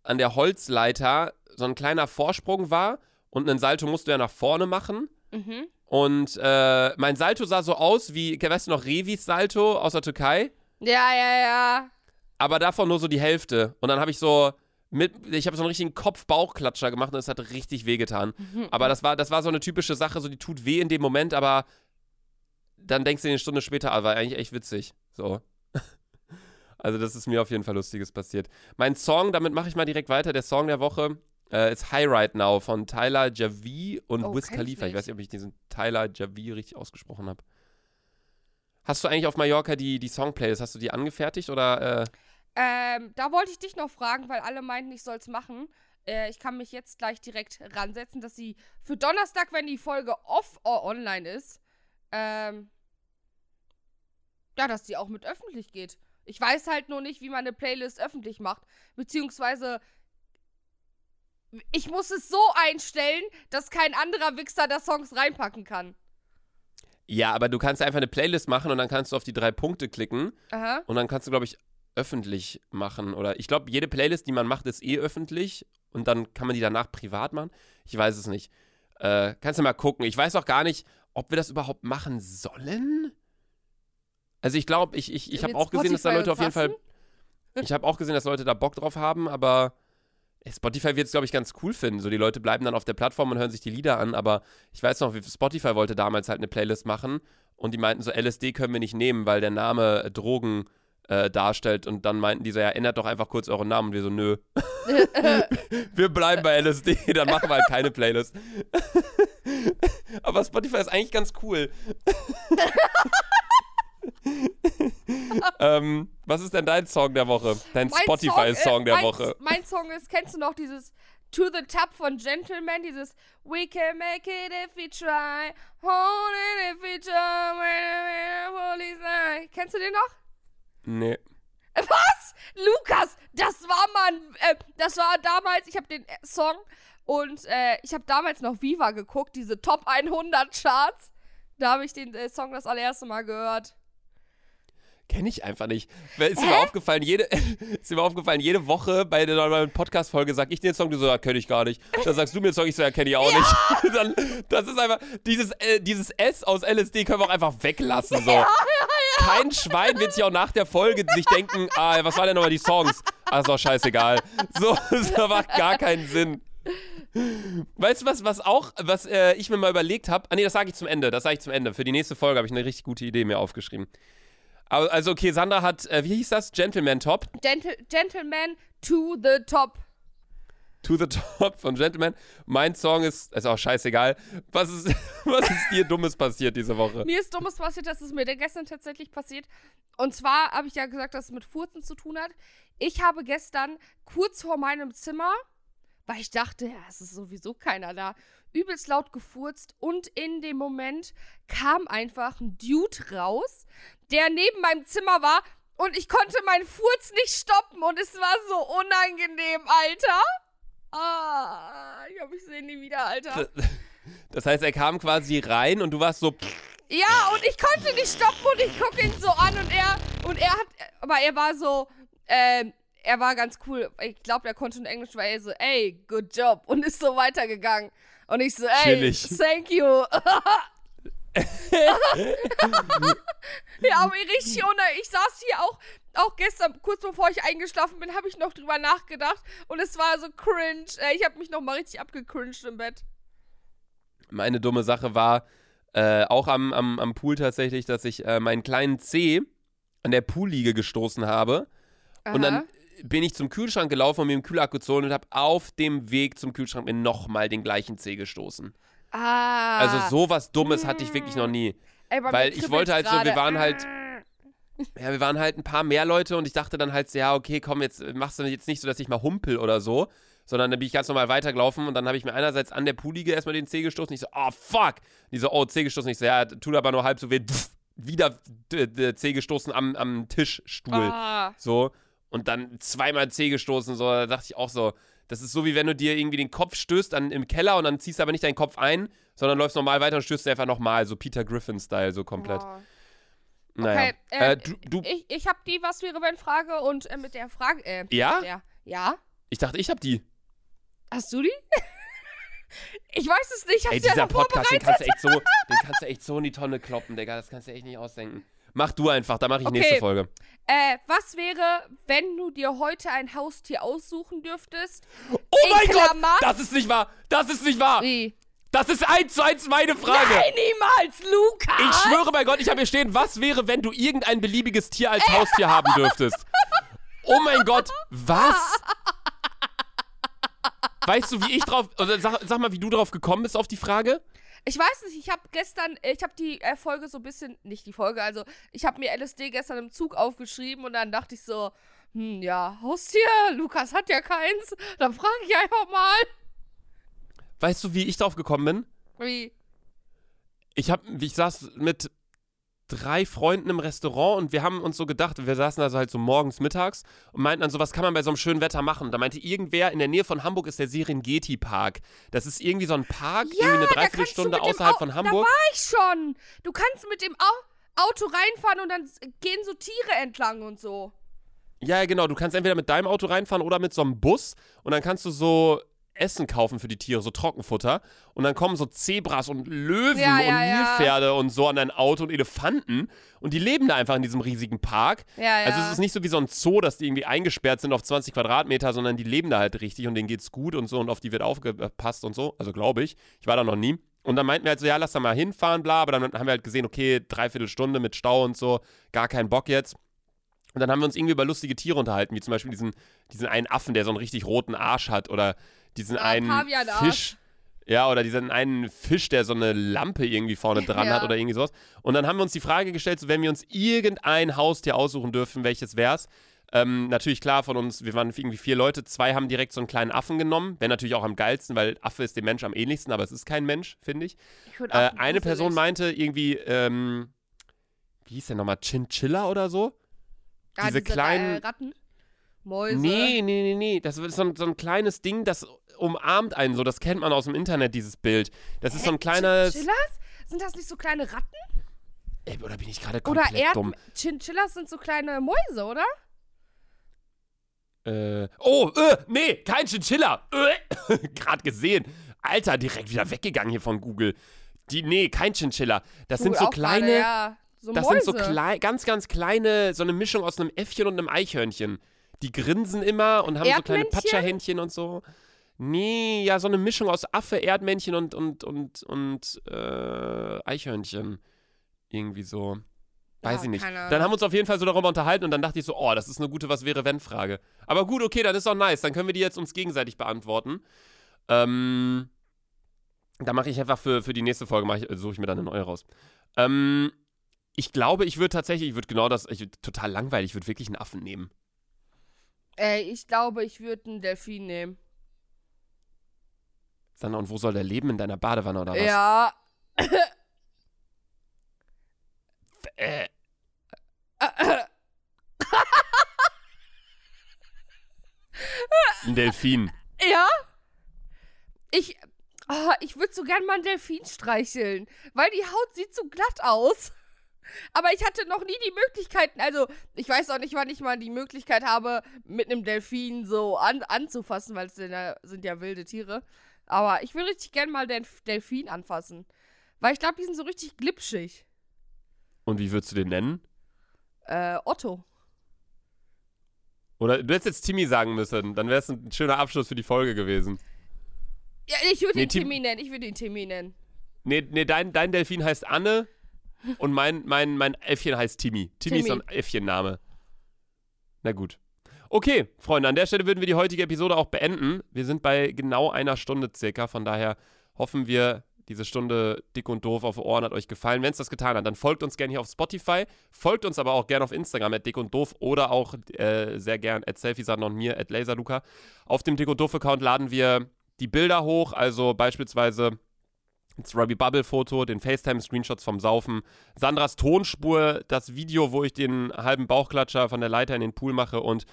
an der Holzleiter so ein kleiner Vorsprung war und einen Salto musst du ja nach vorne machen. Mhm. Und äh, mein Salto sah so aus wie, weißt du noch, Revis Salto aus der Türkei? Ja, ja, ja. aber davon nur so die Hälfte. Und dann habe ich so mit, ich habe so einen richtigen Kopf-Bauchklatscher gemacht und es hat richtig wehgetan. Mhm. Aber das war, das war so eine typische Sache, so die tut weh in dem Moment, aber dann denkst du dir eine Stunde später, ah, war eigentlich echt witzig. So. Also, das ist mir auf jeden Fall Lustiges passiert. Mein Song, damit mache ich mal direkt weiter. Der Song der Woche äh, ist High Right Now von Tyler Javi und Oh, Wiz ich Khalifa. Ich nicht. weiß nicht, ob ich diesen Tyler Javi richtig ausgesprochen habe. Hast du eigentlich auf Mallorca die, die Songplaylist, hast du die angefertigt oder? Äh, Ähm, da wollte ich dich noch fragen, weil alle meinten, ich soll es machen. Äh, ich kann mich jetzt gleich direkt ransetzen, dass sie für Donnerstag, wenn die Folge off or online ist, ähm, ja, dass die auch mit öffentlich geht. Ich weiß halt nur nicht, wie man eine Playlist öffentlich macht. Beziehungsweise, ich muss es so einstellen, dass kein anderer Wichser da Songs reinpacken kann. Ja, aber du kannst einfach eine Playlist machen und dann kannst du auf die drei Punkte klicken Aha. und dann kannst du, glaube ich, öffentlich machen. Oder ich glaube, jede Playlist, die man macht, ist eh öffentlich und dann kann man die danach privat machen. Ich weiß es nicht. Äh, kannst du mal gucken. Ich weiß auch gar nicht, ob wir das überhaupt machen sollen. Also ich glaube, ich, ich, ich habe auch gesehen, dass da Spotify Leute auf jeden Fall. Ich habe auch gesehen, dass Leute da Bock drauf haben, aber Spotify wird es, glaube ich, ganz cool finden. So, die Leute bleiben dann auf der Plattform und hören sich die Lieder an, aber ich weiß noch, wie- Spotify wollte damals halt eine Playlist machen und die meinten so, LSD können wir nicht nehmen, weil der Name äh, Drogen äh, darstellt und dann meinten die so, ja, ändert doch einfach kurz euren Namen und wir so, nö. wir bleiben bei LSD, dann machen wir halt keine Playlist. aber Spotify ist eigentlich ganz cool. ähm, was ist denn dein Song der Woche? Dein Spotify-Song äh, der mein, Woche? Mein Song ist, kennst du noch dieses To the Top von Gentleman, dieses We can make it if we try, hold it if we try, when the police lie. Kennst du den noch? Nee. Was? Lukas, das war mal, äh, das war damals, ich habe den äh, Song und äh, ich habe damals noch Viva geguckt, diese Top 100 Charts. Da habe ich den äh, Song das allererste Mal gehört. Kenne ich einfach nicht. Ist mir aufgefallen, jede, ist mir aufgefallen, jede Woche bei der neuen Podcast-Folge sag ich dir den Song, du so, ja, kenne ich gar nicht. Dann sagst du mir den Song, ich so, ja, kenne ich auch nicht. Dann, das ist einfach, dieses, äh, dieses S aus LSD können wir auch einfach weglassen, so. Kein Schwein wird sich auch nach der Folge sich denken, ah, was waren denn nochmal die Songs? Ah, ist doch scheißegal. So, das macht gar keinen Sinn. Weißt du was, was auch, was äh, ich mir mal überlegt habe? Ah nee, das sage ich zum Ende, das sage ich zum Ende. Für die nächste Folge habe ich eine richtig gute Idee mir aufgeschrieben. Also okay, Sandra hat, äh, wie hieß das? Gentleman Top. Gentle Gentleman to the Top. To the Top von Gentleman. Mein Song ist, ist auch scheißegal. Was ist, was ist dir Dummes passiert diese Woche? Mir ist Dummes passiert, das ist mir gestern tatsächlich passiert. Und zwar habe ich ja gesagt, dass es mit Furzen zu tun hat. Ich habe gestern kurz vor meinem Zimmer, weil ich dachte, ja, es ist sowieso keiner da, übelst laut gefurzt und in dem Moment kam einfach ein Dude raus, der neben meinem Zimmer war und ich konnte meinen Furz nicht stoppen und es war so unangenehm, Alter. Ah, ich hoffe, ich sehe ihn nie wieder, Alter. Das heißt, er kam quasi rein und du warst so, Ja, und ich konnte nicht stoppen und ich gucke ihn so an und er, und er hat, aber er war so, ähm, er war ganz cool. Ich glaube, er konnte in Englisch, weil er so, ey, good job und ist so weitergegangen. Und ich so, ey, Chillig. thank you. ja, aber richtig, und ich saß hier auch, auch gestern, kurz bevor ich eingeschlafen bin, habe ich noch drüber nachgedacht und es war so cringe. Äh, Ich habe mich noch mal richtig abgecringed im Bett. meine dumme Sache war äh, auch am, am, am Pool tatsächlich, dass ich äh, meinen kleinen Zeh an der Poolliege gestoßen habe. Und Aha. dann bin ich zum Kühlschrank gelaufen und mir den Kühlakku gezogen und habe auf dem Weg zum Kühlschrank mir nochmal den gleichen Zeh gestoßen. Ah. Also sowas Dummes hatte ich wirklich noch nie. Ey, weil ich wollte halt so, wir waren halt- Ja, wir waren halt ein paar mehr Leute und ich dachte dann halt, so, ja, okay, komm, jetzt machst du jetzt nicht so, dass ich mal humpel oder so, sondern dann bin ich ganz normal weitergelaufen und dann habe ich mir einerseits an der Poolige erstmal den Zeh gestoßen. Ich so, oh fuck. Die so, oh, Zeh gestoßen. Ich so, ja, tut aber nur halb so weh. Wieder Zeh gestoßen am, am Tischstuhl. Ah. So. Und dann zweimal Zeh gestoßen. So, da dachte ich auch so, das ist so wie wenn du dir irgendwie den Kopf stößt dann im Keller und dann ziehst du aber nicht deinen Kopf ein, sondern läufst normal weiter und stößt dir einfach nochmal. So Peter Griffin-Style, so komplett. Boah. Naja. Okay, äh, äh, du, du, Ich, ich habe die Was wäre wenn Frage und äh, mit der Frage. Äh, Ja? Der, ja? ich dachte, ich hab die. Hast du die? ich weiß es nicht. Ich Ey, ja dieser noch Podcast, den kannst du echt so, den kannst du echt so in die Tonne kloppen, Digga. Das kannst du echt nicht ausdenken. Mach du einfach, da mache ich Okay. nächste Folge. Äh, was wäre, wenn du dir heute ein Haustier aussuchen dürftest? Oh In mein Gott! Klammern- Das ist nicht wahr! Das ist nicht wahr! Wie? Das ist eins zu eins meine Frage! Nein, niemals, Luca! Ich schwöre bei Gott, ich habe hier stehen, was wäre, wenn du irgendein beliebiges Tier als Haustier haben dürftest? Oh mein Gott, was? Weißt du, wie ich drauf. Oder sag, sag mal, wie du drauf gekommen bist auf die Frage? Ich weiß nicht, ich habe gestern, äh, ich habe die äh, Folge so ein bisschen, nicht die Folge, also ich habe mir LSD gestern im Zug aufgeschrieben und dann dachte ich so, hm, ja, Haustier, Lukas hat ja keins. Dann frage ich einfach mal. Weißt du, wie ich drauf gekommen bin? Wie? Ich hab, ich saß mit drei Freunden im Restaurant und wir haben uns so gedacht, wir saßen also halt so morgens, mittags und meinten dann so, was kann man bei so einem schönen Wetter machen? Da meinte irgendwer, in der Nähe von Hamburg ist der Serengeti Park. Das ist irgendwie so ein Park, Ja, irgendwie eine da Dreiviertelstunde außerhalb Au- von Da Hamburg. war ich schon. Du kannst mit dem Au Auto reinfahren und dann gehen so Tiere entlang und so. Ja, ja, genau. Du kannst entweder mit deinem Auto reinfahren oder mit so einem Bus und dann kannst du so Essen kaufen für die Tiere, so Trockenfutter. Und dann kommen so Zebras und Löwen Ja, und ja, ja. Nilpferde und so an dein Auto und Elefanten. Und die leben da einfach in diesem riesigen Park. Ja, ja. Also es ist nicht so wie so ein Zoo, dass die irgendwie eingesperrt sind auf 20 Quadratmeter, sondern die leben da halt richtig und denen geht's gut und so und auf die wird aufgepasst und so. Also glaube ich. Ich war da noch nie. Und dann meinten wir halt so, ja, lass da mal hinfahren, bla. Aber dann haben wir halt gesehen, okay, dreiviertel Stunde mit Stau und so, gar keinen Bock jetzt. Und dann haben wir uns irgendwie über lustige Tiere unterhalten, wie zum Beispiel diesen, diesen einen Affen, der so einen richtig roten Arsch hat oder diesen Ja, einen Pavianarsch. Fisch. Ja, oder diesen einen Fisch, der so eine Lampe irgendwie vorne dran Ja. hat oder irgendwie sowas. Und dann haben wir uns die Frage gestellt, so, wenn wir uns irgendein Haustier aussuchen dürfen, welches wär's? Ähm, natürlich klar von uns, wir waren irgendwie vier Leute, zwei haben direkt so einen kleinen Affen genommen. Wäre natürlich auch am geilsten, weil Affe ist dem Mensch am ähnlichsten, aber es ist kein Mensch, finde ich. Ich Äh, eine Person gruselig. meinte irgendwie, ähm, wie hieß der nochmal, Chinchilla oder so? Ah, diese kleinen- Äh, Ratten? Mäuse? Nee, nee, nee, nee. Das ist so ein, so ein kleines Ding, das umarmt einen so. Das kennt man aus dem Internet, dieses Bild. Das ist so ein kleines. Chinchillas? Sind das nicht so kleine Ratten? Ey, oder bin ich gerade Oder komplett Erd dumm? Chinchillas sind so kleine Mäuse, oder? Äh, oh, äh, nee, kein Chinchilla. Äh, gerade gesehen. Alter, direkt wieder weggegangen hier von Google. Die, nee, kein Chinchilla. Das sind Google so auch kleine. Gerade, ja. So Das Mäuse. sind so klei ganz, ganz kleine, so eine Mischung aus einem Äffchen und einem Eichhörnchen. Die grinsen immer und haben so kleine? Patscherhändchen und so. Nee, ja, so eine Mischung aus Affe, Erdmännchen und, und, und, und äh, Eichhörnchen. Irgendwie so. Weiß Ja, ich nicht. Dann haben wir uns auf jeden Fall so darüber unterhalten und dann dachte ich so, oh, das ist eine gute Was-wäre-wenn-Frage. Aber gut, okay, dann ist doch nice. Dann können wir die jetzt uns gegenseitig beantworten. Ähm, da mache ich einfach für, für die nächste Folge, ich- suche ich mir dann eine neue raus. Ähm, ich glaube, ich würde tatsächlich, ich würde genau das, ich total langweilig, ich würde wirklich einen Affen nehmen. Ey, ich glaube, ich würde einen Delfin nehmen. Sandra, und wo soll der leben? In deiner Badewanne oder was? Ja. Äh, ein Delfin. Ja? Ich. ah, ich würde so gern mal einen Delfin streicheln, weil die Haut sieht so glatt aus. Aber ich hatte noch nie die Möglichkeiten, also ich weiß auch nicht, wann ich mal die Möglichkeit habe, mit einem Delfin so an, anzufassen, weil es sind ja, sind ja wilde Tiere. Aber ich will richtig gern mal den Delfin anfassen. Weil ich glaube, die sind so richtig glitschig. Und wie würdest du den nennen? Äh, Otto. Oder du hättest jetzt Timmy sagen müssen, dann wäre es ein schöner Abschluss für die Folge gewesen. Ja, ich würde Nee, ihn Tim- Timmy nennen. Ich würde ihn Timmy nennen. Nee, nee dein, dein Delfin heißt Anne und mein, mein, mein Äffchen heißt Timmy. Timmy, ist so Timmy. ein Äffchenname. Na gut. Okay, Freunde, an der Stelle würden wir die heutige Episode auch beenden. Wir sind bei genau einer Stunde circa, von daher hoffen wir, diese Stunde dick und doof auf Ohren hat euch gefallen. Wenn es das getan hat, dann folgt uns gerne hier auf Spotify, folgt uns aber auch gerne auf Instagram at dick und doof oder auch äh, sehr gern at selfiesandra und mir at laserluca. Auf dem dick und doof Account laden wir die Bilder hoch, also beispielsweise das Robbie Bubble Foto, den FaceTime-Screenshots vom Saufen, Sandras Tonspur, das Video, wo ich den halben Bauchklatscher von der Leiter in den Pool mache und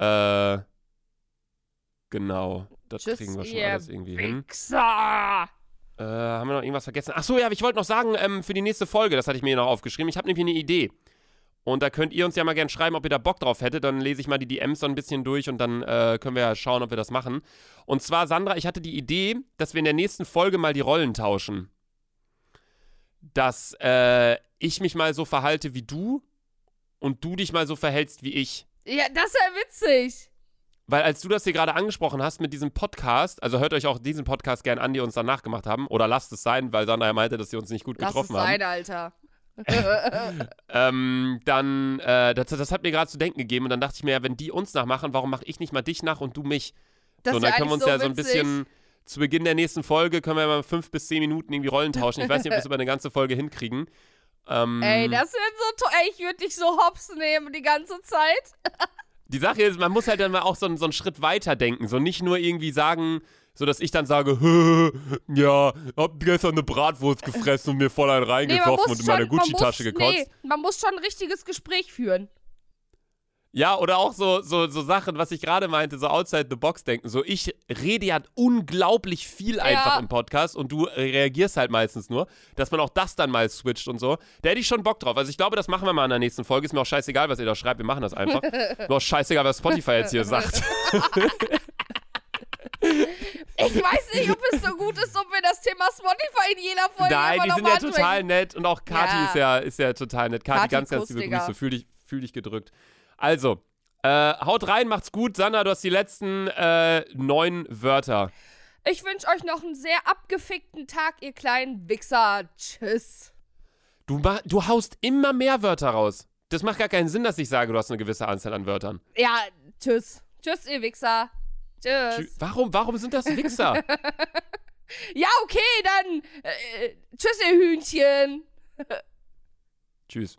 äh, genau, das Tschüss, kriegen wir schon alles irgendwie hin. Wichser! Äh, haben wir noch irgendwas vergessen? Achso, ja, ich wollte noch sagen, ähm, für die nächste Folge, das hatte ich mir hier noch aufgeschrieben, ich habe nämlich eine Idee. Und da könnt ihr uns ja mal gerne schreiben, ob ihr da Bock drauf hättet. Dann lese ich mal die DMs so ein bisschen durch und dann äh, können wir ja schauen, ob wir das machen. Und zwar, Sandra, ich hatte die Idee, dass wir in der nächsten Folge mal die Rollen tauschen. Dass äh, ich mich mal so verhalte wie du und du dich mal so verhältst wie ich. Ja, das wäre witzig. Weil als du das hier gerade angesprochen hast mit diesem Podcast, also hört euch auch diesen Podcast gern an, die uns danach gemacht haben, oder lasst es sein, weil Sandra ja meinte, dass sie uns nicht gut Lass es getroffen haben. sein, Alter. Ähm, dann, äh, das, das hat mir gerade zu denken gegeben und dann dachte ich mir, ja, wenn die uns nachmachen, warum mache ich nicht mal dich nach und du mich? Das so, ist dann ja können wir uns eigentlich ja so ein bisschen zu Beginn der nächsten Folge können wir mal fünf bis zehn Minuten irgendwie Rollen tauschen. Ich weiß nicht, ob wir das über eine ganze Folge hinkriegen. Ähm, Ey, das wird so toll. Ey, ich würde dich so hops nehmen die ganze Zeit. Die Sache ist, man muss halt dann mal auch so, so einen Schritt weiter denken. So nicht nur irgendwie sagen, so dass ich dann sage, ja, hab gestern eine Bratwurst gefressen und mir voll einen reingesoffen nee, und in meine Gucci-Tasche gekotzt. Nee, man muss schon ein richtiges Gespräch führen. Ja, oder auch so, so, so Sachen, was ich gerade meinte, so outside the box denken. So, ich rede ja unglaublich viel einfach ja. im Podcast und du reagierst halt meistens nur, dass man auch das dann mal switcht und so. Da hätte ich schon Bock drauf. Also ich glaube, das machen wir mal in der nächsten Folge. Ist mir auch scheißegal, was ihr da schreibt, wir machen das einfach. Nur auch scheißegal, was Spotify jetzt hier sagt. Ich weiß nicht, ob es so gut ist, ob wir das Thema Spotify in jeder Folge Nein, die sind ja total nett und auch Kati ja. ist, ja, ist ja total nett. Kati, Kati ganz, ganz liebe Grüße. Fühl dich, fühl dich gedrückt. Also, äh, haut rein, macht's gut. Sandra, du hast die letzten äh, neun Wörter. Ich wünsche euch noch einen sehr abgefickten Tag, ihr kleinen Wichser. Tschüss. Du, du haust immer mehr Wörter raus. Das macht gar keinen Sinn, dass ich sage, du hast eine gewisse Anzahl an Wörtern. Ja, tschüss. Tschüss, ihr Wichser. Tschüss. Tschü warum, warum sind das Wichser? ja, okay, dann. Äh, tschüss, ihr Hühnchen. tschüss.